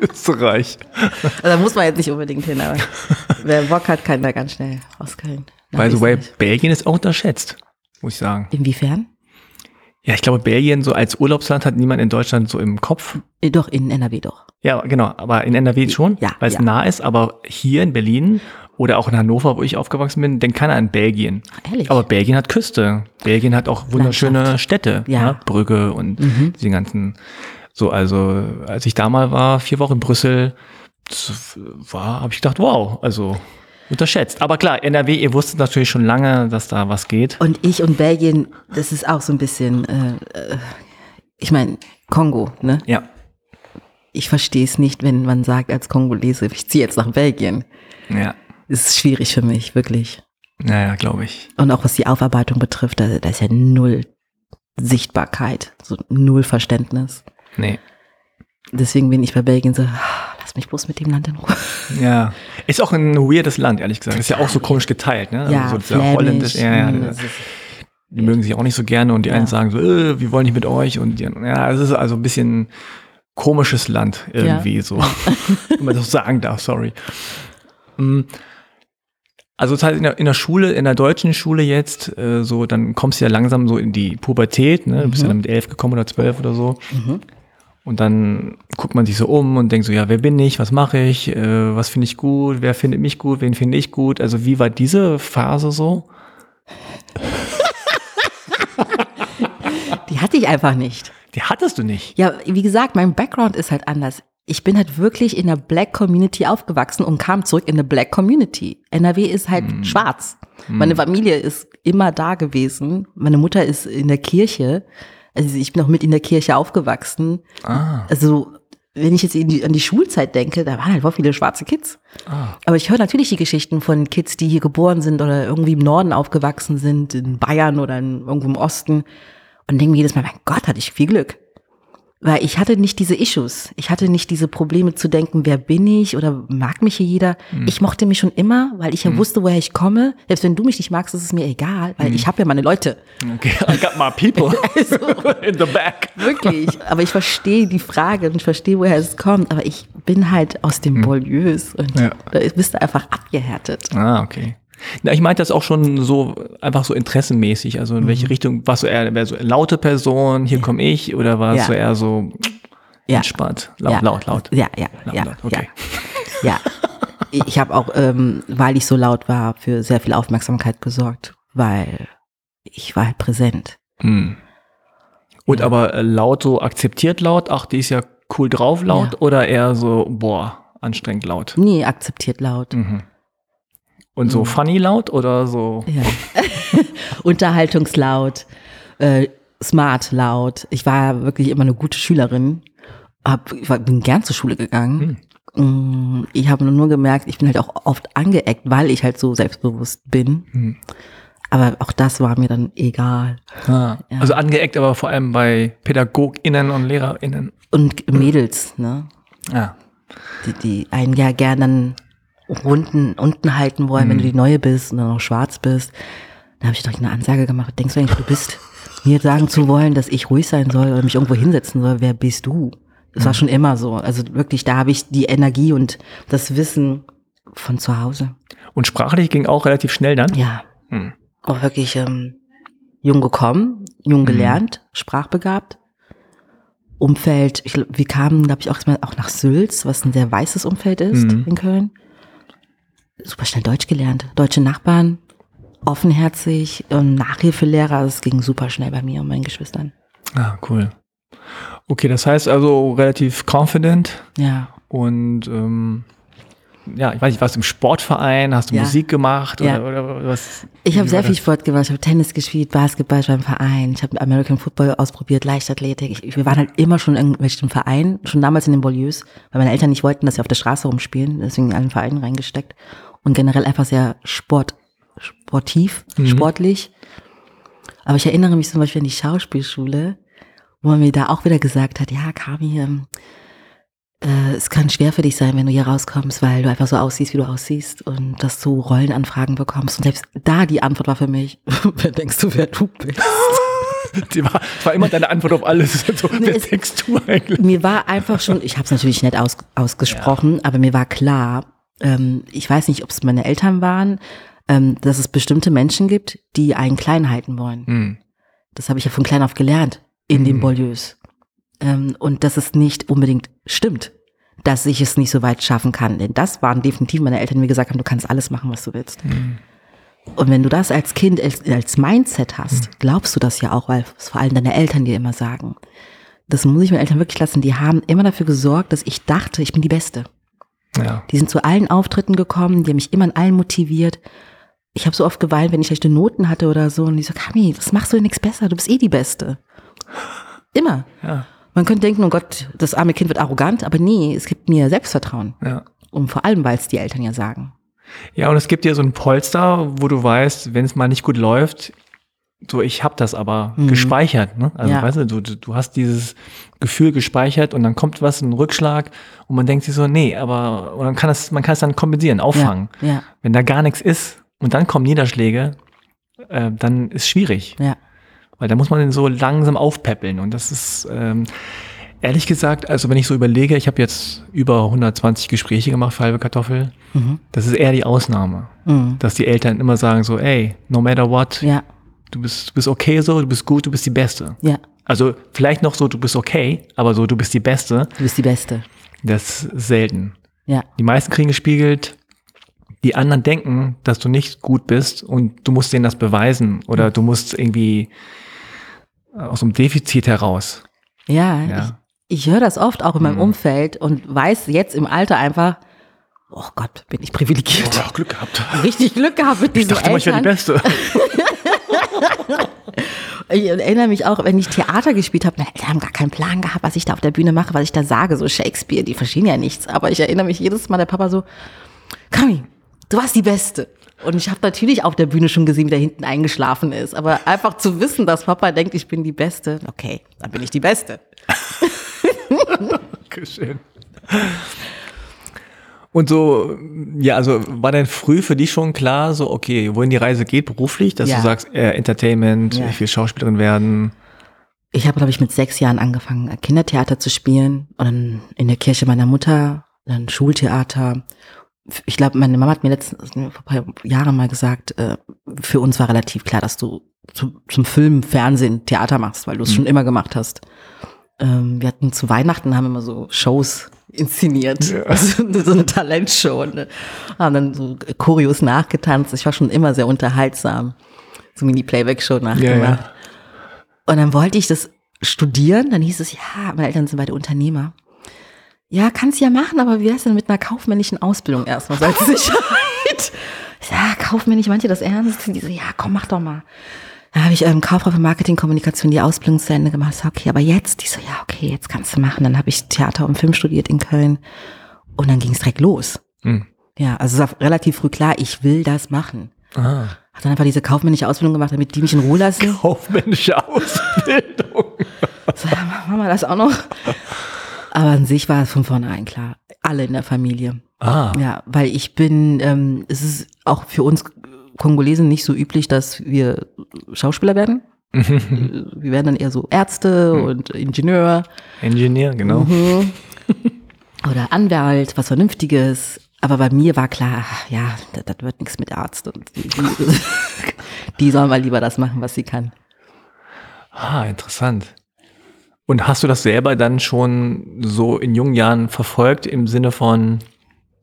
[laughs] Österreich. Also, da muss man jetzt nicht unbedingt hin, aber wer Bock hat, kann da ganz schnell aus Köln. By the way. Belgien ist auch unterschätzt, muss ich sagen. Inwiefern? Ja, ich glaube, Belgien so als Urlaubsland hat niemand in Deutschland so im Kopf. Äh, Doch, in NRW doch. Ja, genau, aber in NRW schon, Ja, weil es ja. nah ist, aber hier in Berlin oder auch in Hannover, wo ich aufgewachsen bin, denkt keiner an Belgien. Ehrlich? Aber Belgien hat Küste. Belgien hat auch wunderschöne Landschaft. Städte, Ja. Mhm. ne? Brügge und diese ganzen. So, also als ich da mal war, vier Wochen in Brüssel, war, habe ich gedacht, wow, also unterschätzt. Aber klar, NRW, ihr wusstet natürlich schon lange, dass da was geht. Und ich und Belgien, das ist auch so ein bisschen, äh, äh, ich meine, Kongo, ne? Ja. Ich verstehe es nicht, wenn man sagt als Kongolese, ich ziehe jetzt nach Belgien. Ja. Es ist schwierig für mich, wirklich. Naja, glaube ich. Und auch was die Aufarbeitung betrifft, da, da ist ja null Sichtbarkeit, so null Verständnis. Nee. Deswegen bin ich bei Belgien so, lass mich bloß mit dem Land in Ruhe. Ja. Ist auch ein weirdes Land, ehrlich gesagt. Ist ja auch so komisch geteilt, ne? Ja, also so flämisch, holländisch, ja, ja, ist- die mögen sich auch nicht so gerne und die einen sagen so, äh, wir wollen nicht mit euch und die, ja, es ist also ein bisschen komisches Land irgendwie so, [laughs] wenn man das so sagen darf, sorry. Mm. Also das heißt in der, in der Schule, in der deutschen Schule jetzt, äh, so, dann kommst du ja langsam so in die Pubertät, ne? Du bist ja dann mit elf gekommen oder zwölf oder so. Mhm. Und dann guckt man sich so um und denkt so, ja, wer bin ich, was mache ich, äh, was finde ich gut, wer findet mich gut, wen finde ich gut. Also wie war diese Phase so? [laughs] Die hatte ich einfach nicht. Die hattest du nicht. Ja, wie gesagt, mein Background ist halt anders. Ich bin halt wirklich in der Black Community aufgewachsen und kam zurück in eine Black Community. NRW ist halt schwarz. Meine Familie ist immer da gewesen. Meine Mutter ist in der Kirche. Also ich bin auch mit in der Kirche aufgewachsen. Ah. Also wenn ich jetzt die, an die Schulzeit denke, da waren halt voll viele schwarze Kids. Ah. Aber ich höre natürlich die Geschichten von Kids, die hier geboren sind oder irgendwie im Norden aufgewachsen sind, in Bayern oder in, irgendwo im Osten. Und denke mir jedes Mal, mein Gott, hatte ich viel Glück. Weil ich hatte nicht diese Issues. Ich hatte nicht diese Probleme zu denken, wer bin ich oder mag mich hier jeder. Ich mochte mich schon immer, weil ich ja wusste, woher ich komme. Selbst wenn du mich nicht magst, ist es mir egal, weil ich habe ja meine Leute. Okay, I got my people [laughs] Also, [laughs] in the back. wirklich. Aber ich verstehe die Frage und ich verstehe, woher es kommt. Aber ich bin halt aus dem Bolieus und Ja. da bist du einfach abgehärtet. Ah, okay. Na, ich meinte das auch schon so, einfach so interessenmäßig. Also in welche Mhm. Richtung, warst du eher, eher so laute Person, hier komme ich, oder warst Ja. du eher so, Ja. Entspannt. Laut, ja. laut, laut. Ja, ja, Laut, ja, laut, okay. ja. Ich habe auch, ähm, weil ich so laut war, für sehr viel Aufmerksamkeit gesorgt, weil ich war halt präsent. Hm. Und aber äh, laut so akzeptiert laut, ach, die ist ja cool drauf laut oder eher so, boah, anstrengend laut? Nie akzeptiert laut. Mhm. Und so Mhm. funny laut oder so? Ja. [laughs] Unterhaltungslaut, äh, smart laut. Ich war wirklich immer eine gute Schülerin. Hab, ich war, bin gern zur Schule gegangen. Mm, Ich habe nur gemerkt, ich bin halt auch oft angeeckt, weil ich halt so selbstbewusst bin. Hm. Aber auch das war mir dann egal. Ah. Ja. Also angeeckt, aber vor allem bei PädagogInnen und LehrerInnen. Und Mädels, ne? Ja. Die, die einen ja gern dann unten, unten halten wollen, wenn du die Neue bist und dann noch schwarz bist. Da habe ich doch eine Ansage gemacht. Denkst du eigentlich, du bist mir sagen zu wollen, dass ich ruhig sein soll oder mich irgendwo hinsetzen soll? Wer bist du? Das war schon immer so. Also wirklich, da habe ich die Energie und das Wissen von zu Hause. Und sprachlich ging auch relativ schnell dann? Ja, Hm. auch wirklich ähm, jung gekommen, jung gelernt, sprachbegabt. Umfeld, ich, wir kamen, glaube ich, auch, auch nach Sülz, was ein sehr weißes Umfeld ist Mhm. in Köln. Super schnell Deutsch gelernt. Deutsche Nachbarn, offenherzig, ähm, Nachhilfelehrer, es ging super schnell bei mir und meinen Geschwistern. Ah, cool. Okay, das heißt also relativ confident Ja, und ähm, ja, ich weiß nicht, warst du im Sportverein, hast du Ja. Musik gemacht Ja. oder, oder was? ich habe sehr viel? Sport gemacht. Ich habe Tennis gespielt, Basketball, ich war im Verein. Ich habe American Football ausprobiert, Leichtathletik. Ich, wir waren halt immer schon in irgendwelchen Vereinen, schon damals in den Bolieus, weil meine Eltern nicht wollten, dass wir auf der Straße rumspielen. Deswegen in allen Vereinen reingesteckt. Und generell einfach sehr Sport, sportiv, Mhm. sportlich. Aber ich erinnere mich zum Beispiel an die Schauspielschule, wo man mir da auch wieder gesagt hat, ja, Kami, ähm, äh, es kann schwer für dich sein, wenn du hier rauskommst, weil du einfach so aussiehst, wie du aussiehst und dass du Rollenanfragen bekommst. Und selbst da die Antwort war für mich, [laughs] wer denkst du, wer du bist? [laughs] Die war, das war immer deine Antwort auf alles. [laughs] So, wer es- denkst du eigentlich? Mir war einfach schon, ich habe es natürlich nett aus, ausgesprochen, aber mir war klar, ähm, ich weiß nicht, ob es meine Eltern waren, ähm, dass es bestimmte Menschen gibt, die einen klein halten wollen. Hm. Das habe ich ja von klein auf gelernt in den Mhm. Bolieus. Ähm, und dass es nicht unbedingt stimmt, dass ich es nicht so weit schaffen kann. Denn das waren definitiv meine Eltern, die mir gesagt haben, du kannst alles machen, was du willst. Mhm. Und wenn du das als Kind als, als Mindset hast, glaubst du das ja auch, weil es vor allem deine Eltern dir immer sagen. Das muss ich meinen Eltern wirklich lassen. Die haben immer dafür gesorgt, dass ich dachte, ich bin die Beste. Ja. Die sind zu allen Auftritten gekommen, die haben mich immer in allen motiviert. Ich habe so oft geweint, wenn ich schlechte Noten hatte oder so. Und die so, Kami, was machst du denn nichts besser? Du bist eh die Beste. Immer. Ja. Man könnte denken, oh Gott, das arme Kind wird arrogant, aber nee, es gibt mir Selbstvertrauen. Ja. Und vor allem, weil es die Eltern ja sagen. Ja, und es gibt dir so ein Polster, wo du weißt, wenn es mal nicht gut läuft, so ich habe das aber Mhm. gespeichert. Ne? Also Ja. weißt du, du, du hast dieses Gefühl gespeichert und dann kommt was, ein Rückschlag und man denkt sich so, nee, aber und dann kann es, man kann es dann kompensieren, auffangen. Ja, ja, Wenn da gar nichts ist und dann kommen Niederschläge, äh, dann ist schwierig. ja. Weil da muss man den so langsam aufpäppeln. Und das ist, ähm, ehrlich gesagt, also wenn ich so überlege, ich habe jetzt über 120 Gespräche gemacht für halbe Kartoffel. Mhm. Das ist eher die Ausnahme. Mhm. Dass die Eltern immer sagen so, ey, no matter what, Ja, du bist, du bist okay so, du bist gut, du bist die Beste. ja. Also vielleicht noch so, du bist okay, aber so, du bist die Beste, Du bist die Beste. das ist selten. Ja, Die meisten kriegen gespiegelt, die anderen denken, dass du nicht gut bist und du musst denen das beweisen oder du musst irgendwie aus einem Defizit heraus. ja. Ja. Ich, ich höre das oft auch in meinem Mhm. Umfeld und weiß jetzt im Alter einfach, oh Gott, bin ich privilegiert. Ja, Glück gehabt. Richtig Glück gehabt mit Ich diesen dachte mal, ich wäre die Eltern. Beste. [laughs] Ich erinnere mich auch, wenn ich Theater gespielt habe, meine Eltern haben gar keinen Plan gehabt, was ich da auf der Bühne mache, was ich da sage. So Shakespeare, die verstehen ja nichts. Aber ich erinnere mich jedes Mal, der Papa so, Kami, du warst die Beste. Und ich habe natürlich auf der Bühne schon gesehen, wie der hinten eingeschlafen ist. Aber einfach zu wissen, dass Papa denkt, ich bin die Beste. Okay, dann bin ich die Beste. [laughs] Schön. Und so, ja, also war denn früh für dich schon klar, so, okay, wohin die Reise geht beruflich, dass Ja. du sagst, äh, Entertainment, Ja. ich will Schauspielerin werden. Ich habe, glaube ich, mit sechs Jahren angefangen, Kindertheater zu spielen. Und dann in der Kirche meiner Mutter, dann Schultheater. Ich glaube, meine Mama hat mir letztens vor ein paar Jahren mal gesagt, äh, für uns war relativ klar, dass du zu, zum Film, Fernsehen, Theater machst, weil du es Mhm. schon immer gemacht hast. ähm, wir hatten zu Weihnachten haben immer so Shows inszeniert. Ja. [laughs] Also, so eine Talentshow. Ne? Haben dann so Choreos nachgetanzt. Ich war schon immer sehr unterhaltsam. So Mini-Playback-Show nachgemacht. Ja. Und dann wollte ich das studieren. Dann hieß es, ja, meine Eltern sind beide Unternehmer. Ja, kannst ja machen, aber wie wär's denn mit einer kaufmännischen Ausbildung erstmal so als Sicherheit? ja, kaufmännisch, manche das ernst? Die so, ja, komm, mach doch mal. Da habe ich ähm, Kauffrau für Marketing, Kommunikation die Ausbildung zu Ende gemacht. So, okay, aber jetzt, die so, ja, okay, jetzt kannst du machen. Dann habe ich Theater und Film studiert in Köln und dann ging es direkt los. Mhm. Ja, also es war relativ früh klar, ich will das machen. Ah. Hat dann einfach diese kaufmännische Ausbildung gemacht, damit die mich in Ruhe lassen. [laughs] Kaufmännische Ausbildung. so, machen wir das auch noch. Aber an sich war es von vornherein klar. Alle in der Familie. Ah. Ja, weil ich bin, ähm, es ist auch für uns Kongolesen nicht so üblich, dass wir Schauspieler werden. [laughs] wir werden dann eher so Ärzte mhm. und Ingenieur. Ingenieur, genau. Mhm. [laughs] Oder Anwalt, was Vernünftiges. Aber bei mir war klar, ja, das, das wird nichts mit Arzt. Und die, die, [laughs] die soll mal lieber das machen, was sie kann. Ah, interessant. Und hast du das selber dann schon so in jungen Jahren verfolgt im Sinne von,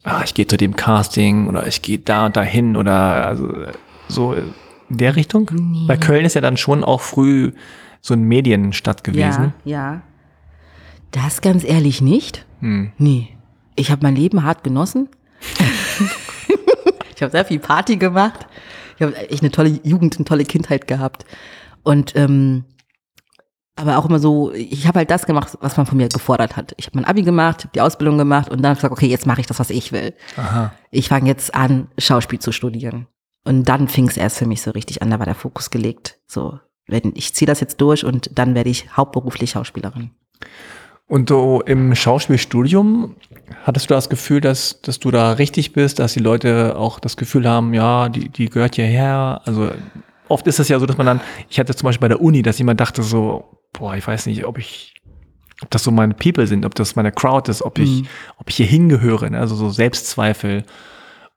ah, ich gehe zu dem Casting oder ich gehe da und dahin oder also so in der Richtung? Nee. Bei Köln ist ja dann schon auch früh so ein Medienstadt gewesen. Ja, ja. Das ganz ehrlich nicht. Hm. Nee. Ich habe mein Leben hart genossen. [laughs] ich habe sehr viel Party gemacht. Ich habe echt eine tolle Jugend, eine tolle Kindheit gehabt. Und ähm, aber auch immer so, ich habe halt das gemacht, was man von mir gefordert hat. Ich habe mein Abi gemacht, die Ausbildung gemacht und dann gesagt, okay, jetzt mache ich das, was ich will. Aha. Ich fange jetzt an, Schauspiel zu studieren. Und dann fing es erst für mich so richtig an, da war der Fokus gelegt. So, wenn ich ziehe das jetzt durch und dann werde ich hauptberuflich Schauspielerin. Und so im Schauspielstudium, hattest du das Gefühl, dass, dass du da richtig bist, dass die Leute auch das Gefühl haben, ja, die, die gehört hierher? Also oft ist es ja so, dass man dann, ich hatte zum Beispiel bei der Uni, dass jemand dachte so, boah, ich weiß nicht, ob ich, ob das so meine People sind, ob das meine Crowd ist, ob ich, mhm. ob ich hier hingehöre, ne? also so Selbstzweifel.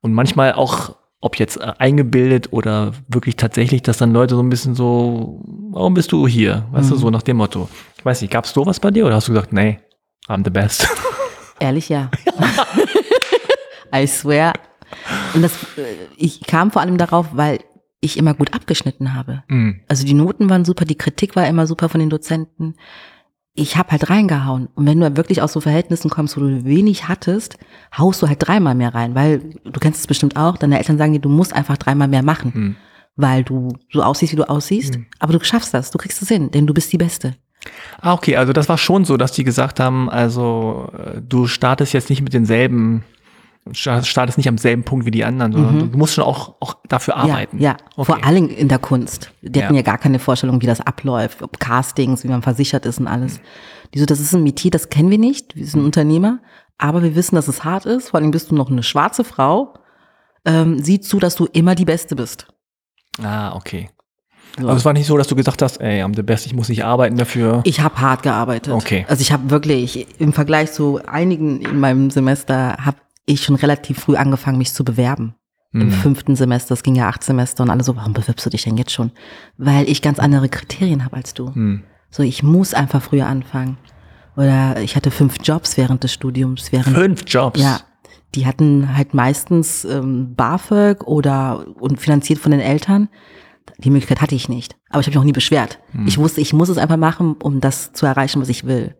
Und manchmal auch, ob jetzt äh, eingebildet oder wirklich tatsächlich, dass dann Leute so ein bisschen so, warum bist du hier? Weißt mhm. du, so nach dem Motto. Ich weiß nicht, gab es sowas bei dir oder hast du gesagt, nee, I'm the best? [laughs] Ehrlich, ja. [laughs] I swear. Und das, äh, ich kam vor allem darauf, weil ich immer gut abgeschnitten habe. Mhm. Also die Noten waren super, die Kritik war immer super von den Dozenten. Ich habe halt reingehauen. Und wenn du wirklich aus so Verhältnissen kommst, wo du wenig hattest, haust du halt dreimal mehr rein. Weil du kennst es bestimmt auch, deine Eltern sagen dir, du musst einfach dreimal mehr machen. Mhm. Weil du so aussiehst, wie du aussiehst. Mhm. Aber du schaffst das, du kriegst es hin, denn du bist die Beste. Ah, okay, also das war schon so, dass die gesagt haben, also äh, du startest jetzt nicht mit denselben startest nicht am selben Punkt wie die anderen, sondern mhm. du musst schon auch, auch dafür arbeiten. Ja, ja. Okay. vor allem in der Kunst. Die hatten ja gar keine Vorstellung, wie das abläuft, ob Castings, wie man versichert ist und alles. Die so, das ist ein Metier, das kennen wir nicht, wir sind. Unternehmer, aber wir wissen, dass es hart ist, vor allem bist du noch eine schwarze Frau, ähm, sieh zu, dass du immer die Beste bist. Ah, okay. So. Also es war nicht so, dass du gesagt hast, ey, I'm the best, ich muss nicht arbeiten dafür. Ich habe hart gearbeitet. Okay. Also ich habe wirklich im Vergleich zu einigen in meinem Semester habe ich schon relativ früh angefangen, mich zu bewerben. Mhm. Im fünften Semester, es ging ja acht Semester und alle so, warum bewirbst du dich denn jetzt schon? Weil ich ganz andere Kriterien habe als du. Mhm. So, ich muss einfach früher anfangen. Oder ich hatte fünf Jobs während des Studiums. Während, fünf Jobs? Ja. Die hatten halt meistens ähm, BAföG oder und finanziert von den Eltern. Die Möglichkeit hatte ich nicht. Aber ich habe mich auch nie beschwert. Mhm. Ich wusste, ich muss es einfach machen, um das zu erreichen, was ich will.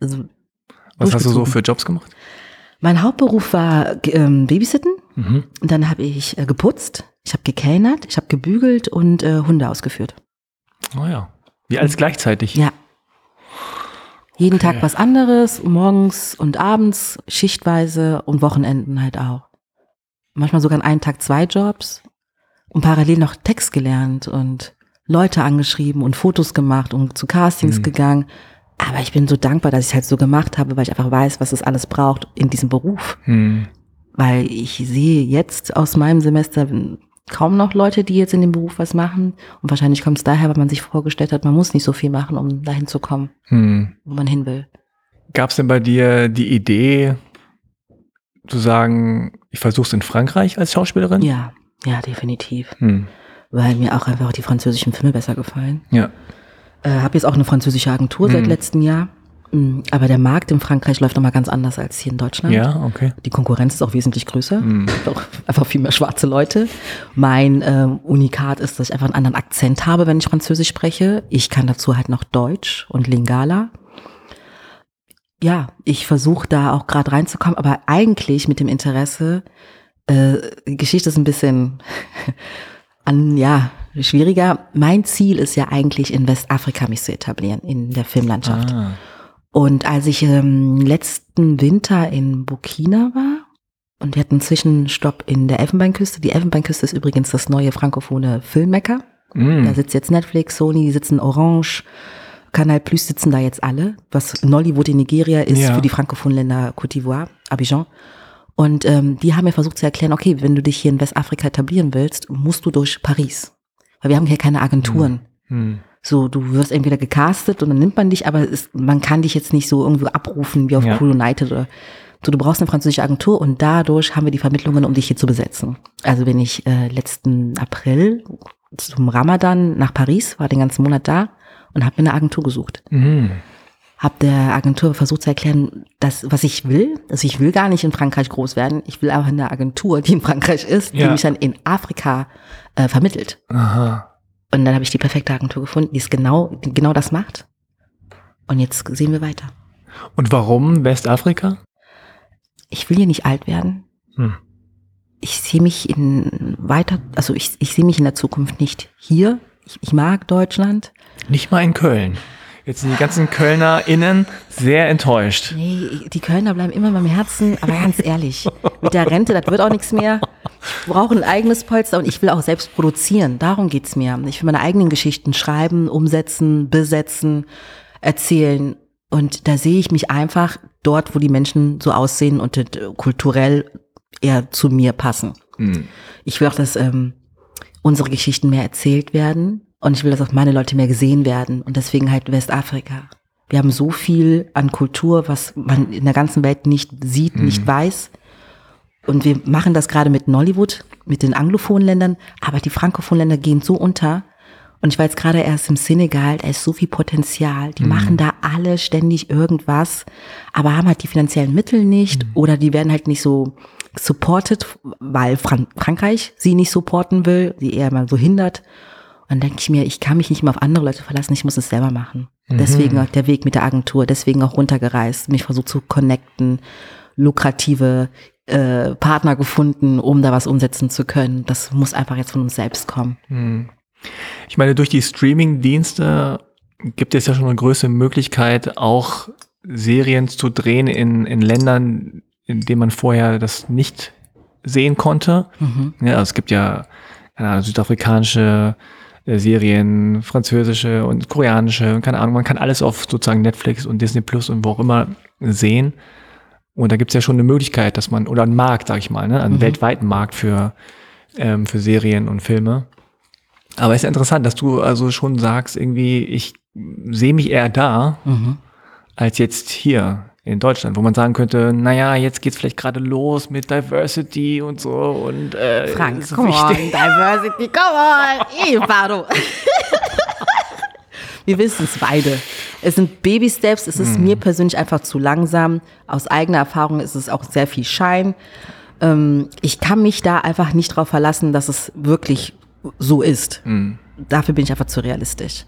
Also, was hast du so für Jobs gemacht? Mein Hauptberuf war ähm, Babysitten. Mhm. Und dann habe ich äh, geputzt, ich habe gekellnert, ich habe gebügelt und äh, Hunde ausgeführt. Oh ja. Wie alles gleichzeitig? Ja. Jeden okay. Tag was anderes, morgens und abends, schichtweise und Wochenenden halt auch. Manchmal sogar an einem Tag zwei Jobs und parallel noch Text gelernt und Leute angeschrieben und Fotos gemacht und zu Castings mhm. gegangen. Aber ich bin so dankbar, dass ich es halt so gemacht habe, weil ich einfach weiß, was es alles braucht in diesem Beruf. Hm. Weil ich sehe jetzt aus meinem Semester kaum noch Leute, die jetzt in dem Beruf was machen. Und wahrscheinlich kommt es daher, weil man sich vorgestellt hat, man muss nicht so viel machen, um dahin zu kommen, hm. wo man hin will. Gab es denn bei dir die Idee, zu sagen, ich versuche es in Frankreich als Schauspielerin? Ja, ja, definitiv. Hm. Weil mir auch einfach die französischen Filme besser gefallen. Ja. Äh, habe jetzt auch eine französische Agentur mhm. seit letztem Jahr. Mm, Aber der Markt in Frankreich läuft nochmal ganz anders als hier in Deutschland. Ja, okay. Die Konkurrenz ist auch wesentlich größer. Gibt auch einfach viel mehr schwarze Leute. Mein ähm, Unikat ist, dass ich einfach einen anderen Akzent habe, wenn ich Französisch spreche. Ich kann dazu halt noch Deutsch und Lingala. Ja, ich versuche da auch gerade reinzukommen, aber eigentlich mit dem Interesse, äh, Geschichte ist ein bisschen [laughs] an, ja, schwieriger. Mein Ziel ist ja eigentlich in Westafrika mich zu etablieren, in der Filmlandschaft. Ah. Und als ich ähm, letzten Winter in Burkina war und wir hatten einen Zwischenstopp in der Elfenbeinküste. Die Elfenbeinküste ist übrigens das neue frankophone Filmmecker. Mm. Da sitzt jetzt Netflix, Sony, die sitzen Orange, Canal Plus sitzen da jetzt alle. Was Nollywood in Nigeria ist Ja. für die frankophonen Länder Côte d'Ivoire, Abidjan. Und ähm, die haben mir versucht zu erklären, okay, wenn du dich hier in Westafrika etablieren willst, musst du durch Paris. Weil wir haben hier keine Agenturen. Hm. So, du wirst entweder gecastet und dann nimmt man dich, aber es, man kann dich jetzt nicht so irgendwo abrufen wie auf Ja. Cool United oder so. Du brauchst eine französische Agentur und dadurch haben wir die Vermittlungen, um dich hier zu besetzen. Also bin ich äh, letzten April zum Ramadan nach Paris, war den ganzen Monat da und habe mir eine Agentur gesucht. Mhm. Hab der Agentur versucht zu erklären, dass, was ich will. Also ich will gar nicht in Frankreich groß werden. Ich will einfach eine Agentur, die in Frankreich ist, die Ja. mich dann in Afrika äh, vermittelt. Aha. Und dann habe ich die perfekte Agentur gefunden, die es genau, die genau das macht. Und jetzt sehen wir weiter. Und warum Westafrika? Ich will hier nicht alt werden. Hm. Ich sehe mich in weiter, also ich, ich sehe mich in der Zukunft nicht hier. Ich, ich mag Deutschland. Nicht mal in Köln. Jetzt sind die ganzen KölnerInnen sehr enttäuscht. Nee, die Kölner bleiben immer in meinem Herzen, aber ganz ehrlich, mit der Rente, das wird auch nichts mehr. Ich brauche ein eigenes Polster und ich will auch selbst produzieren. Darum geht's mir. Ich will meine eigenen Geschichten schreiben, umsetzen, besetzen, erzählen. Und da sehe ich mich einfach dort, wo die Menschen so aussehen und äh, kulturell eher zu mir passen. Hm. Ich will auch, dass ähm, unsere Geschichten mehr erzählt werden und ich will, dass auch meine Leute mehr gesehen werden und deswegen halt Westafrika. Wir haben so viel an Kultur, was man in der ganzen Welt nicht sieht, nicht weiß. Und wir machen das gerade mit Nollywood, mit den anglophonen Ländern, aber die frankophonen Länder gehen so unter. Und ich war jetzt gerade erst im Senegal, da ist so viel Potenzial. Die machen da alle ständig irgendwas, aber haben halt die finanziellen Mittel nicht oder die werden halt nicht so supported, weil Fran Frankreich sie nicht supporten will, sie eher mal so hindert. Dann denke ich mir, ich kann mich nicht mehr auf andere Leute verlassen, ich muss es selber machen. Deswegen auch der Weg mit der Agentur, deswegen auch runtergereist, mich versucht zu connecten, lukrative äh, Partner gefunden, um da was umsetzen zu können. Das muss einfach jetzt von uns selbst kommen. Hm. Ich meine, durch die Streaming-Dienste gibt es ja schon eine größere Möglichkeit, auch Serien zu drehen in, in Ländern, in denen man vorher das nicht sehen konnte. Mhm. Ja, also es gibt ja Ahnung, südafrikanische Serien, französische und koreanische, keine Ahnung, man kann alles auf sozusagen Netflix und Disney Plus und wo auch immer sehen. Und da gibt es ja schon eine Möglichkeit, dass man, oder einen Markt, sag ich mal, ne, einen Mhm. weltweiten Markt für, ähm, für Serien und Filme. Aber es ist ja interessant, dass du also schon sagst, irgendwie, ich sehe mich eher da, Mhm. als jetzt hier in Deutschland, wo man sagen könnte, naja, jetzt geht's vielleicht gerade los mit Diversity und so und äh, Frank, ist come on. [laughs] Diversity, come on, ey, pardon. Wir wissen es beide. Es sind Baby-Steps, es ist mir persönlich einfach zu langsam. Aus eigener Erfahrung ist es auch sehr viel Schein. Ähm, ich kann mich da einfach nicht drauf verlassen, dass es wirklich so ist. Dafür bin ich einfach zu realistisch.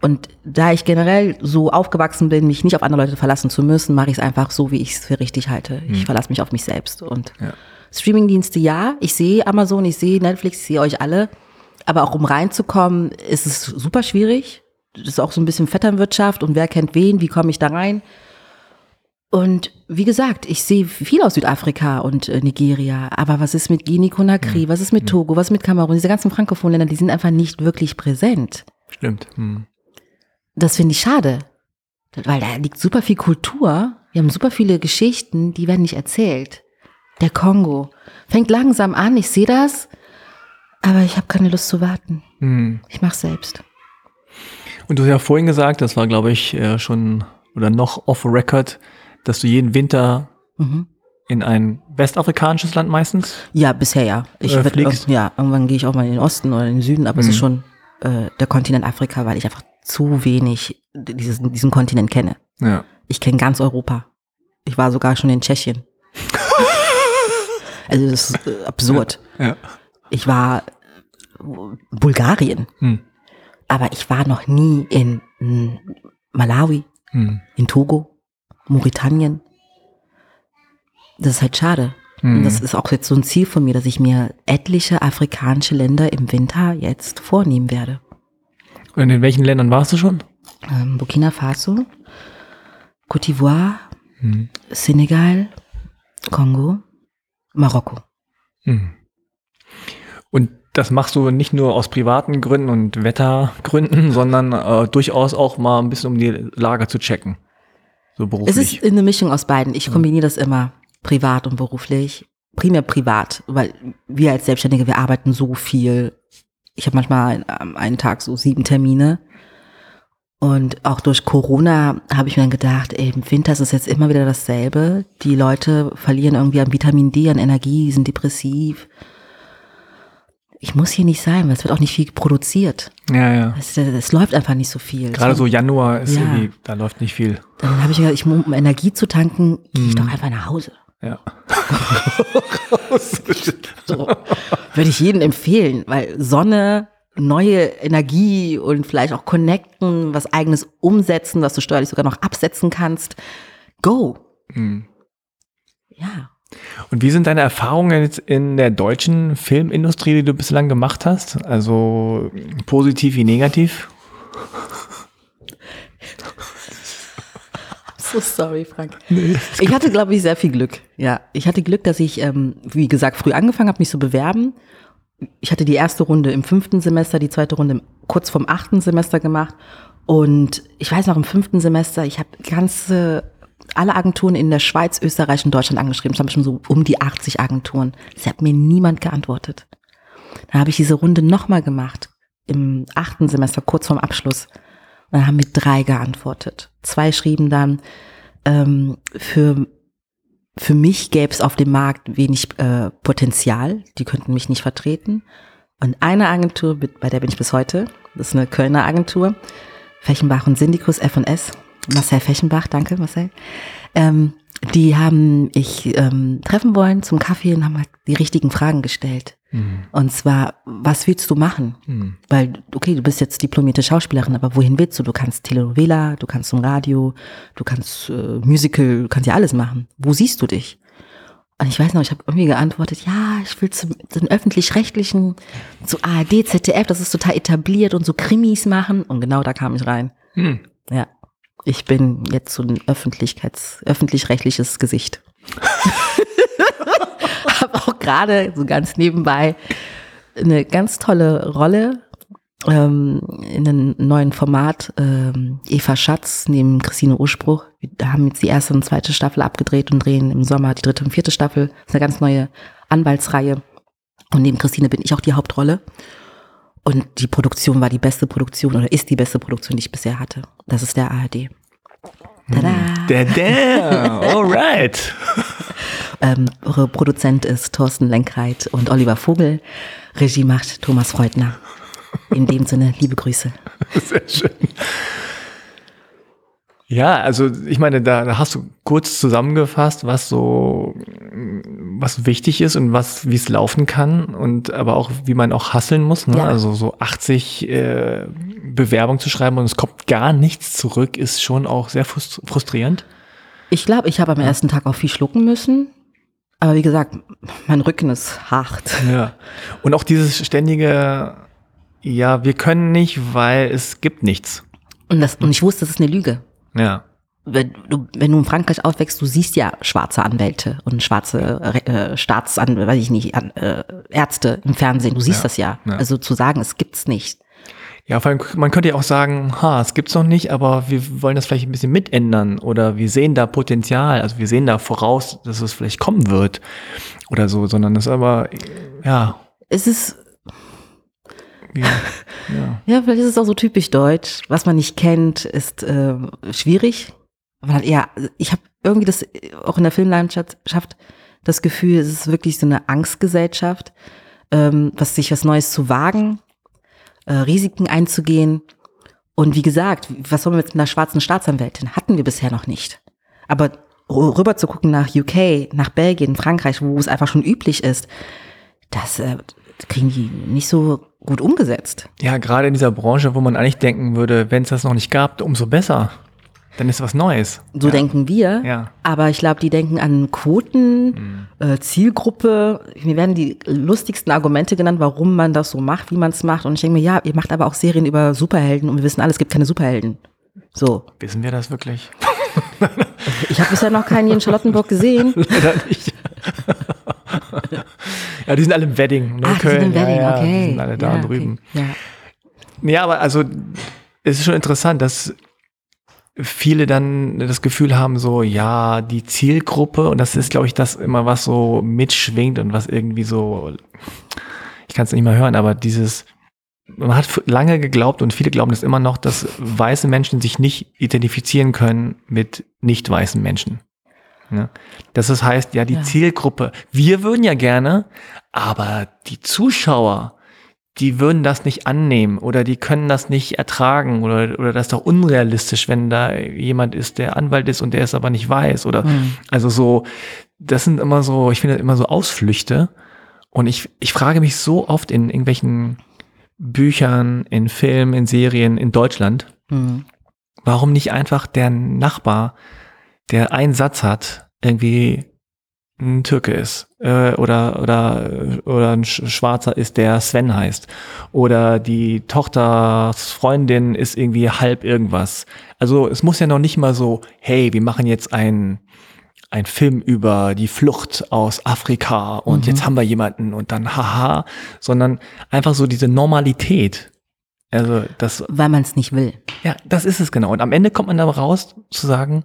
Und da ich generell so aufgewachsen bin, mich nicht auf andere Leute verlassen zu müssen, mache ich es einfach so, wie ich es für richtig halte. Ich verlasse mich auf mich selbst. Und Ja. Streamingdienste, ja, ich sehe Amazon, ich sehe Netflix, ich sehe euch alle. Aber auch um reinzukommen, ist es super schwierig. Das ist auch so ein bisschen Vetternwirtschaft und wer kennt wen, wie komme ich da rein? Und wie gesagt, ich sehe viel aus Südafrika und äh, Nigeria. Aber was ist mit Guinea-Conakry? Was ist mit Togo? Was ist mit Kamerun? Diese ganzen frankophonen Länder, die sind einfach nicht wirklich präsent. Stimmt. Hm. Das finde ich schade. Weil da liegt super viel Kultur. Wir haben super viele Geschichten, die werden nicht erzählt. Der Kongo fängt langsam an, ich sehe das, aber ich habe keine Lust zu warten. Hm. Ich mache selbst. Und du hast ja vorhin gesagt, das war glaube ich äh, schon oder noch off record, dass du jeden Winter Mhm. in ein westafrikanisches Land meistens. Ja, bisher ja. Ich Äh, fliegst? irg- ja, irgendwann gehe ich auch mal in den Osten oder in den Süden, aber es ist schon äh, der Kontinent Afrika, weil ich einfach zu wenig dieses, diesen Kontinent kenne. Ja. Ich kenne ganz Europa. Ich war sogar schon in Tschechien. [laughs] also das ist äh, absurd. Ja. Ich war Bulgarien, Hm. aber ich war noch nie in mm, Malawi, Hm. in Togo, Mauritanien. Das ist halt schade. Hm. Und das ist auch jetzt so ein Ziel von mir, dass ich mir etliche afrikanische Länder im Winter jetzt vornehmen werde. Und in welchen Ländern warst du schon? Ähm, Burkina Faso, Côte d'Ivoire, Hm. Senegal, Kongo, Marokko. Hm. Und das machst du nicht nur aus privaten Gründen und Wettergründen, [laughs] sondern äh, durchaus auch mal ein bisschen um die Lage zu checken. So Es beruflich. ist eine Mischung aus beiden. Ich kombiniere das immer, privat und beruflich. Primär privat, weil wir als Selbstständige, wir arbeiten so viel. Ich habe manchmal am einen Tag so sieben Termine. Und auch durch Corona habe ich mir dann gedacht, ey, im Winter ist es jetzt immer wieder dasselbe. Die Leute verlieren irgendwie an Vitamin D, an Energie, sind depressiv. Ich muss hier nicht sein, weil es wird auch nicht viel produziert. ja, ja. Es, es läuft einfach nicht so viel. Gerade so Januar ist Ja. irgendwie, da läuft nicht viel. Dann habe ich gedacht, ich, um Energie zu tanken, gehe ich doch einfach nach Hause. Ja. [laughs] So, würde ich jedem empfehlen, weil Sonne, neue Energie und vielleicht auch connecten, was eigenes umsetzen, was du steuerlich sogar noch absetzen kannst. Go. Hm. Ja. Und wie sind deine Erfahrungen jetzt in der deutschen Filmindustrie, die du bislang gemacht hast? Also positiv wie negativ? [laughs] So sorry, Frank. ich hatte, glaube ich, sehr viel Glück. Ja, ich hatte Glück, dass ich, ähm, wie gesagt, früh angefangen habe, mich zu bewerben. Ich hatte die erste Runde im fünften Semester, die zweite Runde im- kurz vorm achten Semester gemacht. Und ich weiß noch, im fünften Semester, ich habe ganze, alle Agenturen in der Schweiz, Österreich und Deutschland angeschrieben. Es haben schon so um die 80 Agenturen. Es hat mir niemand geantwortet. Dann habe ich diese Runde nochmal gemacht, im achten Semester, kurz vorm Abschluss. Und dann haben mir drei geantwortet. Zwei schrieben dann, ähm, für, für mich gäbe es auf dem Markt wenig äh, Potenzial, die könnten mich nicht vertreten. Und eine Agentur, bei der bin ich bis heute, das ist eine Kölner Agentur, Fechenbach und Syndikus F&S, Marcel Fechenbach, danke Marcel, ähm, die haben ich ähm, treffen wollen zum Kaffee und haben halt die richtigen Fragen gestellt. Hm. Und zwar, was willst du machen? Hm. Weil, okay, du bist jetzt diplomierte Schauspielerin, aber wohin willst du? Du kannst Telenovela, du kannst zum Radio, du kannst äh, Musical, du kannst ja alles machen. Wo siehst du dich? Und ich weiß noch, ich habe irgendwie geantwortet, ja, ich will zum, zum öffentlich-rechtlichen, zu ARD, ZDF, das ist total etabliert und so Krimis machen. Und genau da kam ich rein. Hm. Ja, ich bin jetzt so ein Öffentlichkeits, öffentlich-rechtliches Gesicht. [laughs] Gerade so ganz nebenbei eine ganz tolle Rolle ähm, in einem neuen Format. Ähm, Eva Schatz neben Christine Urspruch. Wir haben jetzt die erste und zweite Staffel abgedreht und drehen im Sommer die dritte und vierte Staffel. Das ist eine ganz neue Anwaltsreihe. Und neben Christine bin ich auch die Hauptrolle. Und die Produktion war die beste Produktion oder ist die beste Produktion, die ich bisher hatte. Das ist der ARD. Tada! Der der, alright. [laughs] Ähm, eure Produzent ist Thorsten Lenkreit und Oliver Vogel. Regie macht Thomas Freudner. In dem Sinne, liebe Grüße. Sehr schön. Ja, also ich meine, da, da hast du kurz zusammengefasst, was so, was wichtig ist und was, wie es laufen kann und aber auch, wie man auch hasseln muss. Ne? Ja. Also so 80 äh, Bewerbungen zu schreiben und es kommt gar nichts zurück, ist schon auch sehr frust- frustrierend. Ich glaube, ich habe am ersten Tag auch viel schlucken müssen. Aber wie gesagt, mein Rücken ist hart. Ja. Und auch dieses ständige, ja, wir können nicht, weil es gibt nichts. Und, das, und ich wusste, das ist eine Lüge. Ja. Wenn du, wenn du in Frankreich aufwächst, du siehst ja schwarze Anwälte und schwarze äh, Staatsanwälte, weiß ich nicht, an, äh, Ärzte im Fernsehen. Du siehst Ja, das ja. ja. Also zu sagen, es gibt's nicht. Ja, vor allem, man könnte ja auch sagen, ha, es gibt's noch nicht, aber wir wollen das vielleicht ein bisschen mitändern oder wir sehen da Potenzial, also wir sehen da voraus, dass es vielleicht kommen wird oder so, sondern das ist aber, ja, Es ist, wie, ja. [laughs] ja, vielleicht ist es auch so typisch deutsch. Was man nicht kennt, ist äh, schwierig. Weil, ja, ich habe irgendwie das auch in der Filmlandschaft das Gefühl, es ist wirklich so eine Angstgesellschaft, ähm, was sich was Neues zu wagen, äh, Risiken einzugehen. Und wie gesagt, was sollen wir mit einer schwarzen Staatsanwältin? Hatten wir bisher noch nicht. Aber rüber zu gucken nach UK, nach Belgien, Frankreich, wo es einfach schon üblich ist, das äh, kriegen die nicht so gut umgesetzt. Ja, gerade in dieser Branche, wo man eigentlich denken würde, wenn es das noch nicht gab, umso besser. Dann ist was Neues. So ja. denken wir. Ja. Aber ich glaube, die denken an Quoten, mhm. äh, Zielgruppe. Mir werden die lustigsten Argumente genannt, warum man das so macht, wie man es macht. Und ich denke mir, ja, ihr macht aber auch Serien über Superhelden und wir wissen alle, es gibt keine Superhelden. So. Wissen wir das wirklich? ich habe bisher noch keinen hier in Charlottenburg gesehen. [laughs] Leider nicht. [laughs] ja, die sind alle im Wedding. Ne? Ach, Köln. Die sind im Wedding, ja, ja, okay. Die sind alle da ja, drüben. Okay. Ja. ja, aber also es ist schon interessant, dass viele dann das Gefühl haben, so, ja, die Zielgruppe, und das ist, glaube ich, das immer, was so mitschwingt und was irgendwie so, ich kann es nicht mal hören, aber dieses, man hat lange geglaubt und viele glauben das immer noch, dass weiße Menschen sich nicht identifizieren können mit nicht weißen Menschen. Ja? Das heißt, ja, die ja. Zielgruppe, wir würden ja gerne, aber die Zuschauer, die würden das nicht annehmen oder die können das nicht ertragen oder, oder das ist doch unrealistisch, wenn da jemand ist, der Anwalt ist und der es aber nicht weiß oder mhm. also so, das sind immer so, ich finde immer so Ausflüchte und ich, ich frage mich so oft in irgendwelchen Büchern, in Filmen, in Serien in Deutschland, mhm. warum nicht einfach der Nachbar, der einen Satz hat, irgendwie ein Türke ist äh, oder oder oder ein Schwarzer ist, der Sven heißt oder die Tochters Freundin ist irgendwie halb irgendwas. Also es muss ja noch nicht mal so, hey, wir machen jetzt ein ein Film über die Flucht aus Afrika und mhm. jetzt haben wir jemanden und dann haha, sondern einfach so diese Normalität. Also das weil man es nicht will. Ja, das ist es genau und am Ende kommt man da raus zu sagen,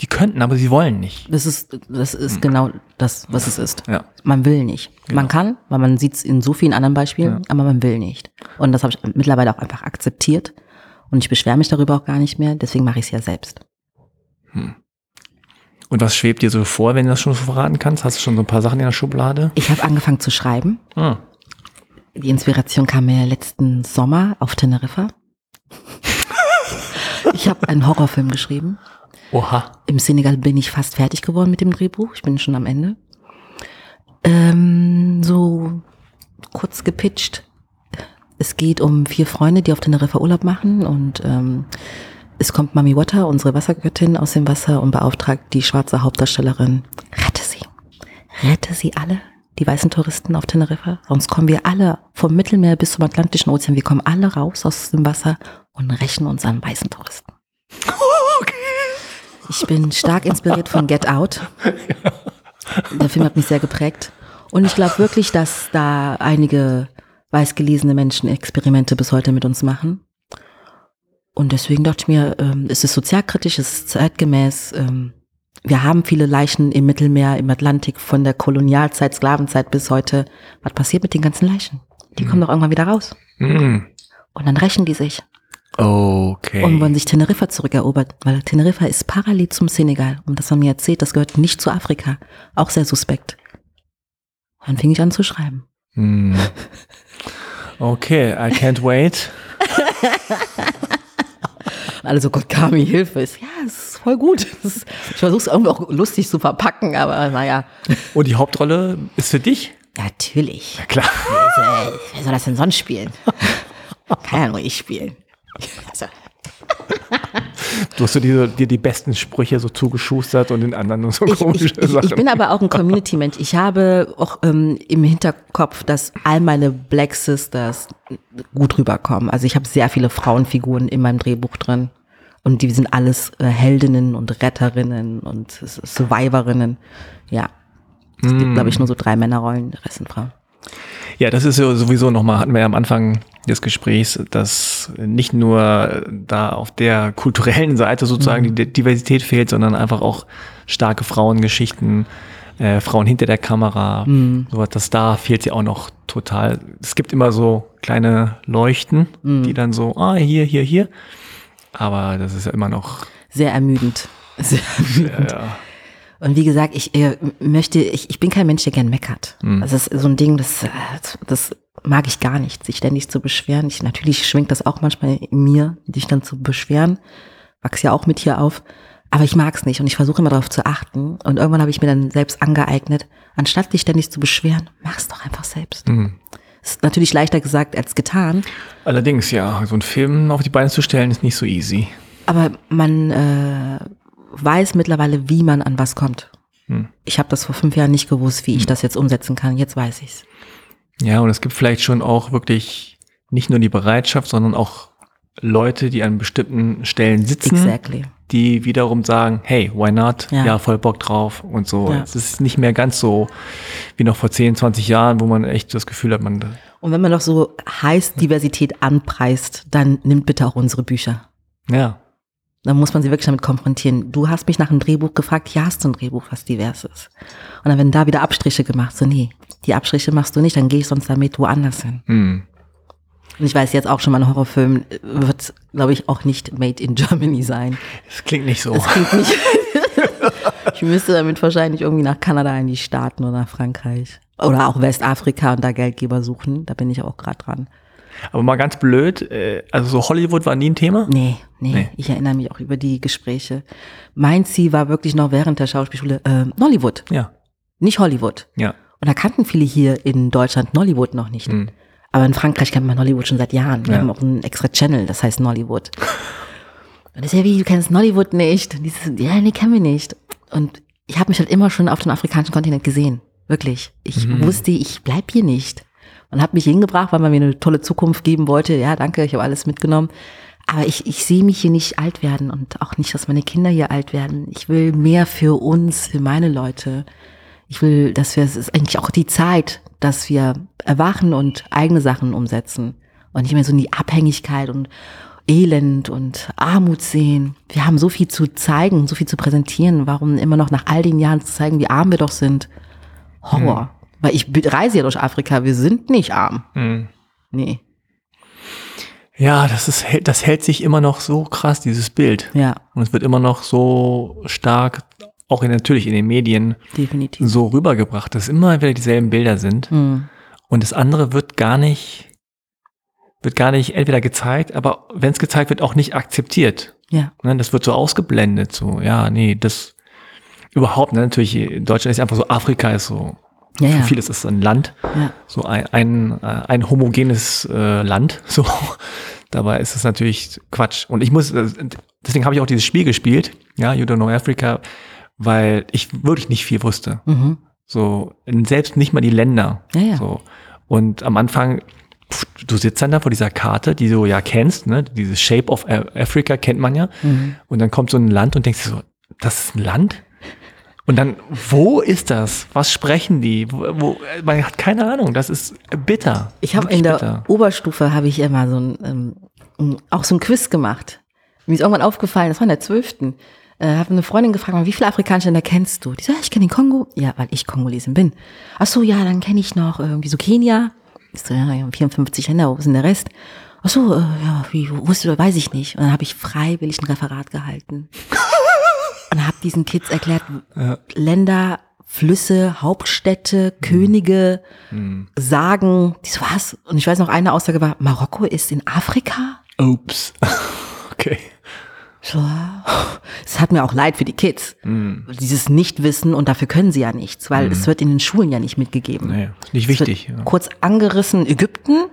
die könnten, aber sie wollen nicht. Das ist, das ist hm. genau das, was es ist. Ja. Man will nicht. Genau. Man kann, weil man sieht es in so vielen anderen Beispielen, ja. aber man will nicht. Und das habe ich mittlerweile auch einfach akzeptiert. Und ich beschwere mich darüber auch gar nicht mehr, deswegen mache ich es ja selbst. Hm. Und was schwebt dir so vor, wenn du das schon so verraten kannst? Hast du schon so ein paar Sachen in der Schublade? Ich habe angefangen zu schreiben. Ah. Die Inspiration kam mir letzten Sommer auf Teneriffa. [laughs] ich habe einen Horrorfilm geschrieben. Oha. Im Senegal bin ich fast fertig geworden mit dem Drehbuch. Ich bin schon am Ende. Ähm, so kurz gepitcht. Es geht um vier Freunde, die auf Teneriffa Urlaub machen und ähm, es kommt Mami Water, unsere Wassergöttin, aus dem Wasser und beauftragt die schwarze Hauptdarstellerin, rette sie. Rette sie alle, die weißen Touristen auf Teneriffa. Sonst kommen wir alle vom Mittelmeer bis zum Atlantischen Ozean. Wir kommen alle raus aus dem Wasser und rächen uns an weißen Touristen. [laughs] Ich bin stark inspiriert von Get Out. Der Film hat mich sehr geprägt. Und ich glaube wirklich, dass da einige weißgelesene Menschen Experimente bis heute mit uns machen. Und deswegen dachte ich mir, ähm, es ist sozialkritisch, es ist zeitgemäß. Ähm, wir haben viele Leichen im Mittelmeer, im Atlantik, von der Kolonialzeit, Sklavenzeit bis heute. Was passiert mit den ganzen Leichen? Die mhm. kommen doch irgendwann wieder raus. Mhm. Und dann rächen die sich. Okay. Und wollen sich Teneriffa zurückerobert, weil Teneriffa ist parallel zum Senegal. Und das haben mir erzählt, das gehört nicht zu Afrika. Auch sehr suspekt. Und dann fing ich an zu schreiben. Hm. Okay, I can't wait. [laughs] Alle Gott, Kami, Hilfe. Ja, es ist voll gut. Ist, ich versuche es irgendwie auch lustig zu verpacken, aber naja. Und die Hauptrolle ist für dich? Natürlich. Ja, klar. Wer soll das denn sonst spielen? [laughs] Kann ja nur ich spielen. Also. Du hast so dir, dir die besten Sprüche so zugeschustert und den anderen nur so ich, komische ich, ich, Sachen. Ich bin aber auch ein Community-Mensch. Ich habe auch ähm, im Hinterkopf, dass all meine Black Sisters gut rüberkommen. Also ich habe sehr viele Frauenfiguren in meinem Drehbuch drin. Und die sind alles äh, Heldinnen und Retterinnen und Survivorinnen. Ja. Es mm. gibt, glaube ich, nur so drei Männerrollen, der Rest sind Frauen. Ja, das ist ja sowieso nochmal, hatten wir ja am Anfang des Gesprächs, dass nicht nur da auf der kulturellen Seite sozusagen mhm. die Diversität fehlt, sondern einfach auch starke Frauengeschichten, äh, Frauen hinter der Kamera, mhm. so das da fehlt sie auch noch total. Es gibt immer so kleine Leuchten, mhm. die dann so, ah, hier, hier, hier. Aber das ist ja immer noch sehr ermüdend. [laughs] Sehr ermüdend. Ja, ja. Und wie gesagt, ich äh, möchte, ich, ich bin kein Mensch, der gern meckert. Mhm. Das ist so ein Ding, das, das mag ich gar nicht, sich ständig zu beschweren. Ich, natürlich schwingt das auch manchmal in mir, dich dann zu beschweren. Wachs ja auch mit hier auf. Aber ich mag's nicht und ich versuche immer darauf zu achten. Und irgendwann habe ich mir dann selbst angeeignet, anstatt dich ständig zu beschweren, mach's doch einfach selbst. Mhm. Ist natürlich leichter gesagt als getan. Allerdings, ja, so einen Film auf die Beine zu stellen, ist nicht so easy. Aber man äh, weiß mittlerweile, wie man an was kommt. Hm. Ich habe das vor fünf Jahren nicht gewusst, wie ich das jetzt umsetzen kann. Jetzt weiß ich's. Ja, und es gibt vielleicht schon auch wirklich nicht nur die Bereitschaft, sondern auch Leute, die an bestimmten Stellen sitzen, Exactly. die wiederum sagen, hey, why not? Ja. Ja, voll Bock drauf und so. Ja. Es ist nicht mehr ganz so wie noch vor 10, 20 Jahren, wo man echt das Gefühl hat, man, Und wenn man doch so heiß Diversität anpreist, dann nimmt bitte auch unsere Bücher. ja, Dann muss man sie wirklich damit konfrontieren. Du hast mich nach einem Drehbuch gefragt, ja, hast du ein Drehbuch, was divers ist. Und dann werden da wieder Abstriche gemacht. So, nee, die Abstriche machst du nicht, dann gehe ich sonst damit woanders hin. hm. Und ich weiß jetzt auch schon mal, ein Horrorfilm wird, glaube ich, auch nicht made in Germany sein. es klingt nicht so. Das klingt nicht. [laughs] ich müsste damit wahrscheinlich irgendwie nach Kanada in die Staaten oder nach Frankreich. Oder auch Westafrika und da Geldgeber suchen. Da bin ich auch gerade dran. Aber mal ganz blöd, äh, also so Hollywood war nie ein Thema? Nee, nee, Nee. ich erinnere mich auch über die Gespräche. Mein Ziel war wirklich noch während der Schauspielschule äh, Nollywood, Ja, nicht Hollywood. ja. Und da kannten viele hier in Deutschland Nollywood noch nicht. Mhm. Aber in Frankreich kennt man Nollywood schon seit Jahren. Wir Ja. haben auch einen extra Channel, das heißt Nollywood. Und das ist ja wie, du kennst Nollywood nicht. Und dieses, ja, nee, kennen wir nicht. Und ich habe mich halt immer schon auf dem afrikanischen Kontinent gesehen. Wirklich. Ich Mhm. wusste, ich bleib hier nicht. Und habe mich hingebracht, weil man mir eine tolle Zukunft geben wollte. Ja, danke, ich habe alles mitgenommen. Aber ich, ich sehe mich hier nicht alt werden und auch nicht, dass meine Kinder hier alt werden. Ich will mehr für uns, für meine Leute. Ich will, dass wir, es ist eigentlich auch die Zeit, dass wir erwachen und eigene Sachen umsetzen und nicht mehr so in die Abhängigkeit und Elend und Armut sehen. Wir haben so viel zu zeigen, so viel zu präsentieren. Warum immer noch nach all den Jahren zu zeigen, wie arm wir doch sind? Horror. Weil ich reise ja durch Afrika, wir sind nicht arm. Hm. Nee, Ja, das ist, das hält sich immer noch so krass, dieses Bild. ja, Und es wird immer noch so stark, auch in, natürlich in den Medien, definitiv. so rübergebracht, dass immer wieder dieselben Bilder sind. Hm. Und das andere wird gar nicht, wird gar nicht entweder gezeigt, aber wenn es gezeigt wird, auch nicht akzeptiert. Ja, Ne, das wird so ausgeblendet, so, ja, nee, das überhaupt, ne, natürlich, Deutschland ist einfach so, Afrika ist so, ja, für ja. viele ist es ein Land, ja. so ein, ein, äh, ein homogenes äh, Land, [laughs] so. Dabei ist es natürlich Quatsch. Und ich muss, äh, deswegen habe ich auch dieses Spiel gespielt, ja, You Don't Know Africa, weil ich wirklich nicht viel wusste. Mhm. So, selbst nicht mal die Länder. Ja, ja. So. Und am Anfang, pff, du sitzt dann da vor dieser Karte, die du ja kennst, ne? Dieses Shape of Africa kennt man ja. Mhm. Und dann kommt so ein Land und denkst dir so, das ist ein Land? Und dann, wo ist das? Was sprechen die? Wo, wo, man hat keine Ahnung. Das ist bitter. Ich habe in der bitter. Oberstufe habe ich immer so ein, ähm, auch so ein Quiz gemacht. Mir ist irgendwann aufgefallen, das war in der zwölften. Äh, habe eine Freundin gefragt, wie viele afrikanische Länder kennst du? Die so, ja, ich kenne den Kongo. Ja, weil ich Kongolesin bin. Ach so, ja, dann kenne ich noch irgendwie so Kenia. Ich so, ja, ja, 54 Länder, wo ist denn der Rest? Ach so, äh, ja, wie, wo wusste du, weiß ich nicht. Und dann habe ich freiwillig ein Referat gehalten. [laughs] und habe diesen Kids erklärt, Länder, Flüsse, Hauptstädte, Könige, Sagen, die so was. Und ich weiß noch, eine Aussage war, Marokko ist in Afrika? Ups. [laughs] okay. So, es hat mir auch leid für die Kids. Dieses Nichtwissen und dafür können sie ja nichts, weil es wird in den Schulen ja nicht mitgegeben. Ist nicht wichtig. Ja. Kurz angerissen Ägypten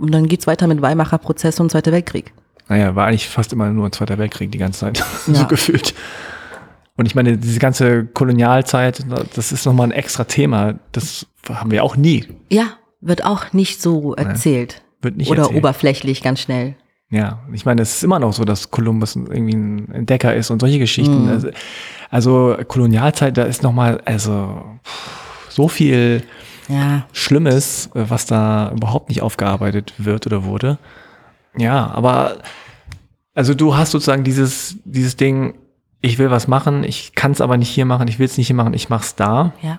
und dann geht's weiter mit Weimarer Prozess und Zweiter Weltkrieg. Naja, war eigentlich fast immer nur ein Zweiter Weltkrieg die ganze Zeit. [laughs] Ja. so gefühlt. Und ich meine, diese ganze Kolonialzeit, das ist nochmal ein extra Thema. Das haben wir auch nie. Ja, wird auch nicht so erzählt. Wird nicht Oder erzählt. oberflächlich ganz schnell. Ja, ich meine, es ist immer noch so, dass Kolumbus irgendwie ein Entdecker ist und solche Geschichten. Mhm. Also, also Kolonialzeit, da ist nochmal, also so viel Ja, Schlimmes, äh, was da überhaupt nicht aufgearbeitet wird oder wurde. Ja, aber also du hast sozusagen dieses, dieses Ding, ich will was machen, ich kann es aber nicht hier machen, ich will es nicht hier machen, ich mach's da. ja.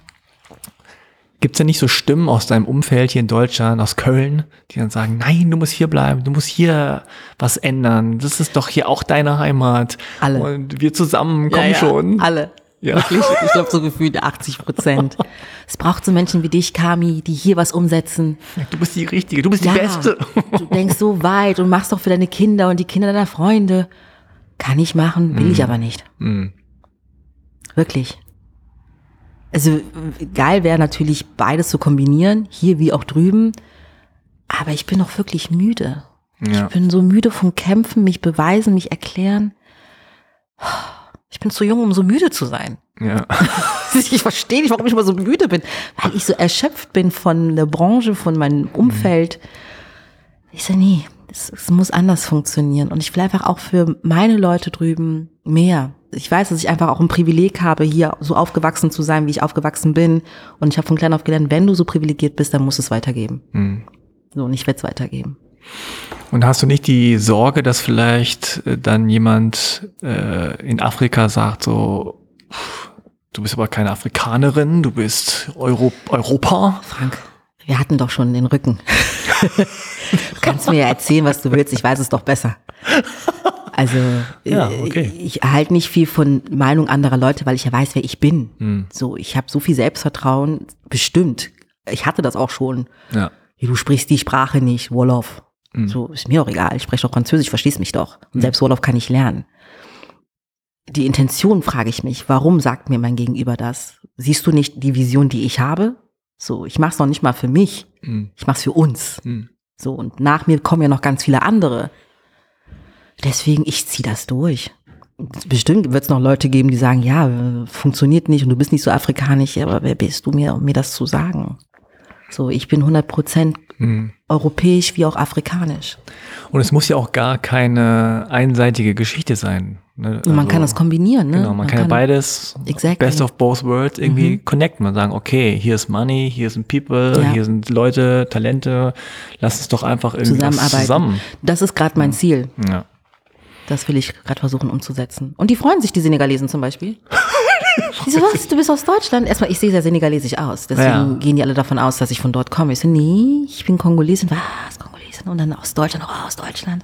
Gibt es denn nicht so Stimmen aus deinem Umfeld hier in Deutschland, aus Köln, die dann sagen, nein, du musst hier bleiben, du musst hier was ändern, das ist doch hier auch deine Heimat. Alle. Und wir zusammen, komm ja, ja, schon. Alle. Ja. Wirklich, [laughs] ich glaube so gefühlt 80 Prozent. Es braucht so Menschen wie dich, Kami, die hier was umsetzen. Du bist die Richtige, du bist Ja, die Beste. du denkst so weit und machst doch für deine Kinder und die Kinder deiner Freunde. Kann ich machen, will ich aber nicht. Mhm. Wirklich. Also geil wäre natürlich beides zu kombinieren, hier wie auch drüben. Aber ich bin auch wirklich müde. Ja. Ich bin so müde vom Kämpfen, mich beweisen, mich erklären. Ich bin zu jung, um so müde zu sein. ja. [laughs] Ich verstehe nicht, warum ich immer so müde bin, weil ich so erschöpft bin von der Branche, von meinem Umfeld. Ich so, nee, es muss anders funktionieren. Und ich will einfach auch für meine Leute drüben mehr. Ich weiß, dass ich einfach auch ein Privileg habe, hier so aufgewachsen zu sein, wie ich aufgewachsen bin. Und ich habe von klein auf gelernt, wenn du so privilegiert bist, dann musst du es weitergeben. Mhm. So, und ich werde es weitergeben. Und hast du nicht die Sorge, dass vielleicht äh, dann jemand äh, in Afrika sagt, so, du bist aber keine Afrikanerin, du bist Euro Europa? Frank, wir hatten doch schon den Rücken. [laughs] du kannst mir ja erzählen, was du willst, ich weiß es doch besser. Also Ja, äh, okay. ich erhalte nicht viel von Meinung anderer Leute, weil ich ja weiß, wer ich bin. Hm. So, ich habe so viel Selbstvertrauen, bestimmt. Ich hatte das auch schon. Ja. Du sprichst die Sprache nicht, Wolof. Hm. So, ist mir auch egal. Ich spreche doch Französisch, verstehst mich doch. Und selbst Wolof kann ich lernen. Die Intention frage ich mich, warum sagt mir mein Gegenüber das? Siehst du nicht die Vision, die ich habe? So, ich mache es noch nicht mal für mich. Hm. Ich mache es für uns. Hm. So, und nach mir kommen ja noch ganz viele andere. Deswegen, ich ziehe das durch. Bestimmt wird es noch Leute geben, die sagen, ja, funktioniert nicht und du bist nicht so afrikanisch, aber wer bist du mir, um mir das zu sagen? So, ich bin 100% Hm. europäisch wie auch afrikanisch. Und es muss ja auch gar keine einseitige Geschichte sein. Ne? Und man kann das kombinieren, ne? Genau, man, kann ja beides, Exactly. best of both worlds irgendwie connecten. Man sagen, okay, hier ist Money, hier sind People, Ja. hier sind Leute, Talente, lass uns doch einfach irgendwas zusammenarbeiten. zusammen. Das ist gerade mein Ziel. Ja. Das will ich gerade versuchen umzusetzen. Und die freuen sich, die Senegalesen zum Beispiel. [laughs] Die so, was, du bist aus Deutschland? Erstmal, ich sehe sehr senegalesisch aus. Deswegen Ja. gehen die alle davon aus, dass ich von dort komme. Ich so, nee, ich bin Kongolesin. Was, Kongolesin? Und dann aus Deutschland, oh, aus Deutschland.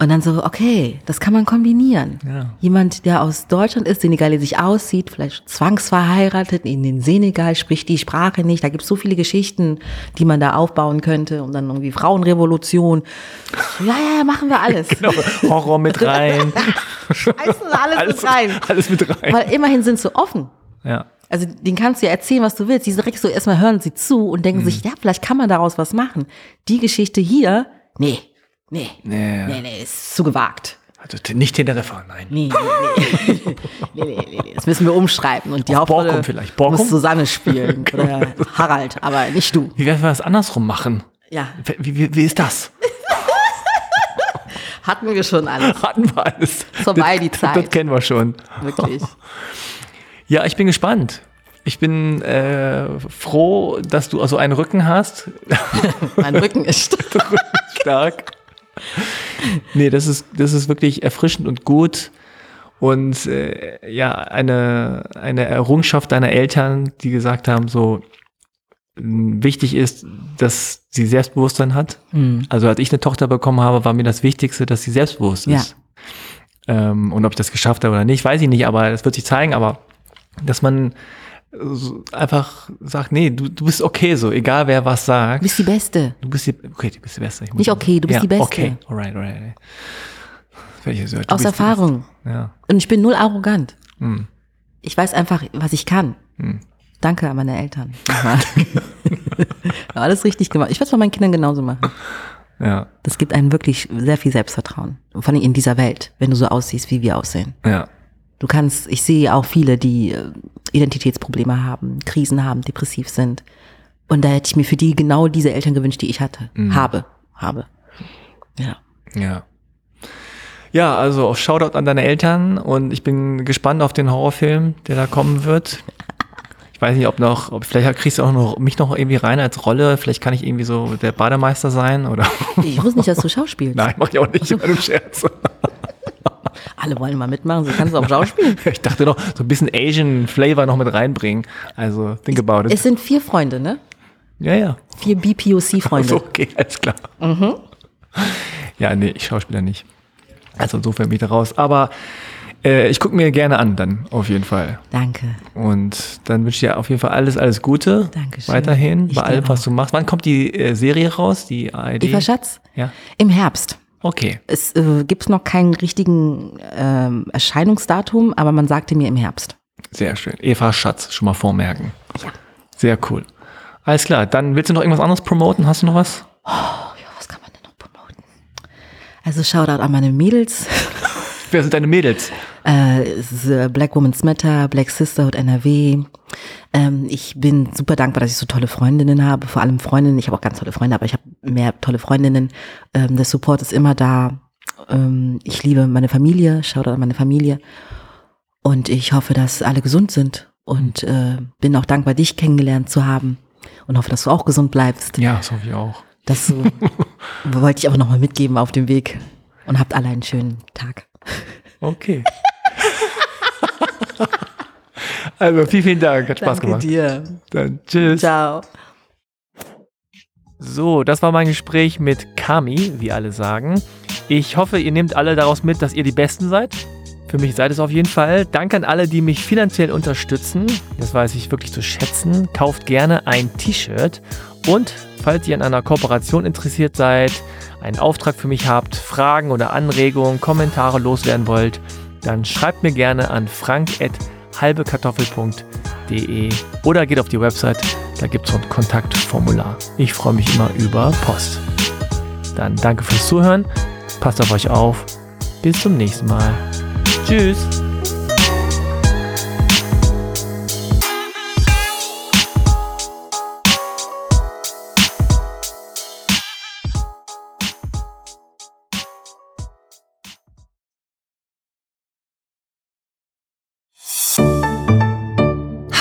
Und dann so, okay, das kann man kombinieren. Ja. Jemand, der aus Deutschland ist, senegalesisch aussieht, vielleicht zwangsverheiratet in den Senegal, spricht die Sprache nicht. Da gibt es so viele Geschichten, die man da aufbauen könnte. Und dann irgendwie Frauenrevolution. Ja, ja, ja, machen wir alles. [laughs] Genau, Horror mit rein. Wir alles, [laughs] alles, mit rein. alles mit rein. Weil immerhin sind sie offen. Ja. Also den kannst du ja erzählen, was du willst. Die direkt so erstmal hören sie zu und denken sich, ja, vielleicht kann man daraus was machen. Die Geschichte hier, nee, nee, Nee. nee, nee, ist zu gewagt. Also nicht Teneriffa, nein. Nee, nee, nee. [laughs] nee, nee, nee, nee. Das müssen wir umschreiben. Und die Auf Hauptrolle Borkum vielleicht. Borkum? muss Susanne spielen. Oder Harald, aber nicht du. Wie werden wir das andersrum machen? Ja, Wie, wie, wie ist das? [laughs] hatten wir schon alles. Hatten wir alles. Vorbei die Das Zeit. kennen wir schon. Wirklich. [laughs] Ja, ich bin gespannt. Ich bin äh, froh, dass du also einen Rücken hast. Mein Rücken ist Stark. Nee, das ist, das ist wirklich erfrischend und gut. Und äh, ja, eine, eine Errungenschaft deiner Eltern, die gesagt haben, so mh, wichtig ist, dass sie Selbstbewusstsein hat. Hm. Also als ich eine Tochter bekommen habe, war mir das Wichtigste, dass sie selbstbewusst Ja. ist. Ähm, und ob ich das geschafft habe oder nicht, weiß ich nicht, aber es wird sich zeigen, aber dass man einfach sagt, nee, du, du bist okay so, egal wer was sagt. Du bist die Beste. Du bist die, okay, du bist die Beste. Nicht okay, du bist ja, die Beste. Okay, alright, alright. Du Aus Erfahrung. Ja. Und ich bin null arrogant. Hm. Ich weiß einfach, was ich kann. Hm. Danke an meine Eltern. [laughs] Alles richtig gemacht. Ich werde es bei meinen Kindern genauso machen. Ja, Das gibt einem wirklich sehr viel Selbstvertrauen. Vor allem in dieser Welt, wenn du so aussiehst, wie wir aussehen. ja, Du kannst, ich sehe auch viele, die äh, Identitätsprobleme haben, Krisen haben, depressiv sind. Und da hätte ich mir für die genau diese Eltern gewünscht, die ich hatte. Mhm. Habe. Habe. Ja. ja. Ja, also auch Shoutout an deine Eltern und ich bin gespannt auf den Horrorfilm, der da kommen wird. Ich weiß nicht, ob noch, ob vielleicht kriegst du auch noch mich noch irgendwie rein als Rolle. Vielleicht kann ich irgendwie so der Bademeister sein oder. Ich wusste nicht, dass du [laughs] schauspielst. Nein, mach ich auch nicht, immer nur Scherz. Alle wollen mal mitmachen, so kannst du auch schauspielen. [laughs] Ich dachte noch, so ein bisschen Asian Flavor noch mit reinbringen. Also, think about it. Es sind vier Freunde, ne? Ja, ja. Vier BPOC-Freunde. [laughs] So, okay, alles klar. Ja, nee, ich Schauspieler nicht. Also insofern bin ich da raus. Aber Äh, ich gucke mir gerne an dann, auf jeden Fall. Danke. Und dann wünsche ich dir auf jeden Fall alles, alles Gute. Dankeschön. Weiterhin, Ich bei allem, was du machst. Wann kommt die äh, Serie raus, die ARD? Eva Schatz? Ja. Im Herbst. Okay, Es äh, gibt noch keinen richtigen ähm, Erscheinungsdatum, aber man sagte mir im Herbst. sehr schön. Eva Schatz, schon mal vormerken. Ja. Sehr cool. Alles klar, dann willst du noch irgendwas anderes promoten? Hast du noch was? Ja, was kann man denn noch promoten? Also Shoutout an meine Mädels. Wer sind deine Mädels? Äh, äh, Black Women's Matter, Black Sisterhood NRW. Ähm, ich bin super dankbar, dass ich so tolle Freundinnen habe, vor allem Freundinnen. Ich habe auch ganz tolle Freunde, aber ich habe mehr tolle Freundinnen. Ähm, der Support ist immer da. Ähm, ich liebe meine Familie, Shoutout an meine Familie. Und ich hoffe, dass alle gesund sind und äh, bin auch dankbar, dich kennengelernt zu haben und hoffe, dass du auch gesund bleibst. Ja, das hoffe ich auch. Das äh, [laughs] wollte ich aber nochmal mitgeben auf dem Weg und habt alle einen schönen Tag. Okay. [laughs] also, vielen, vielen Dank. Hat Spaß gemacht. dir. Dann tschüss. Ciao. So, das war mein Gespräch mit Kami, wie alle sagen. Ich hoffe, ihr nehmt alle daraus mit, dass ihr die Besten seid. Für mich seid es auf jeden Fall. Danke an alle, die mich finanziell unterstützen. Das weiß ich wirklich zu schätzen. Kauft gerne ein T-Shirt. Und falls ihr an einer Kooperation interessiert seid, einen Auftrag für mich habt, Fragen oder Anregungen, Kommentare loswerden wollt, dann schreibt mir gerne an frank.halbekartoffel.de oder geht auf die Website, da gibt es so ein Kontaktformular. Ich freue mich immer über Post. Dann danke fürs Zuhören, passt auf euch auf, bis zum nächsten Mal. Tschüss!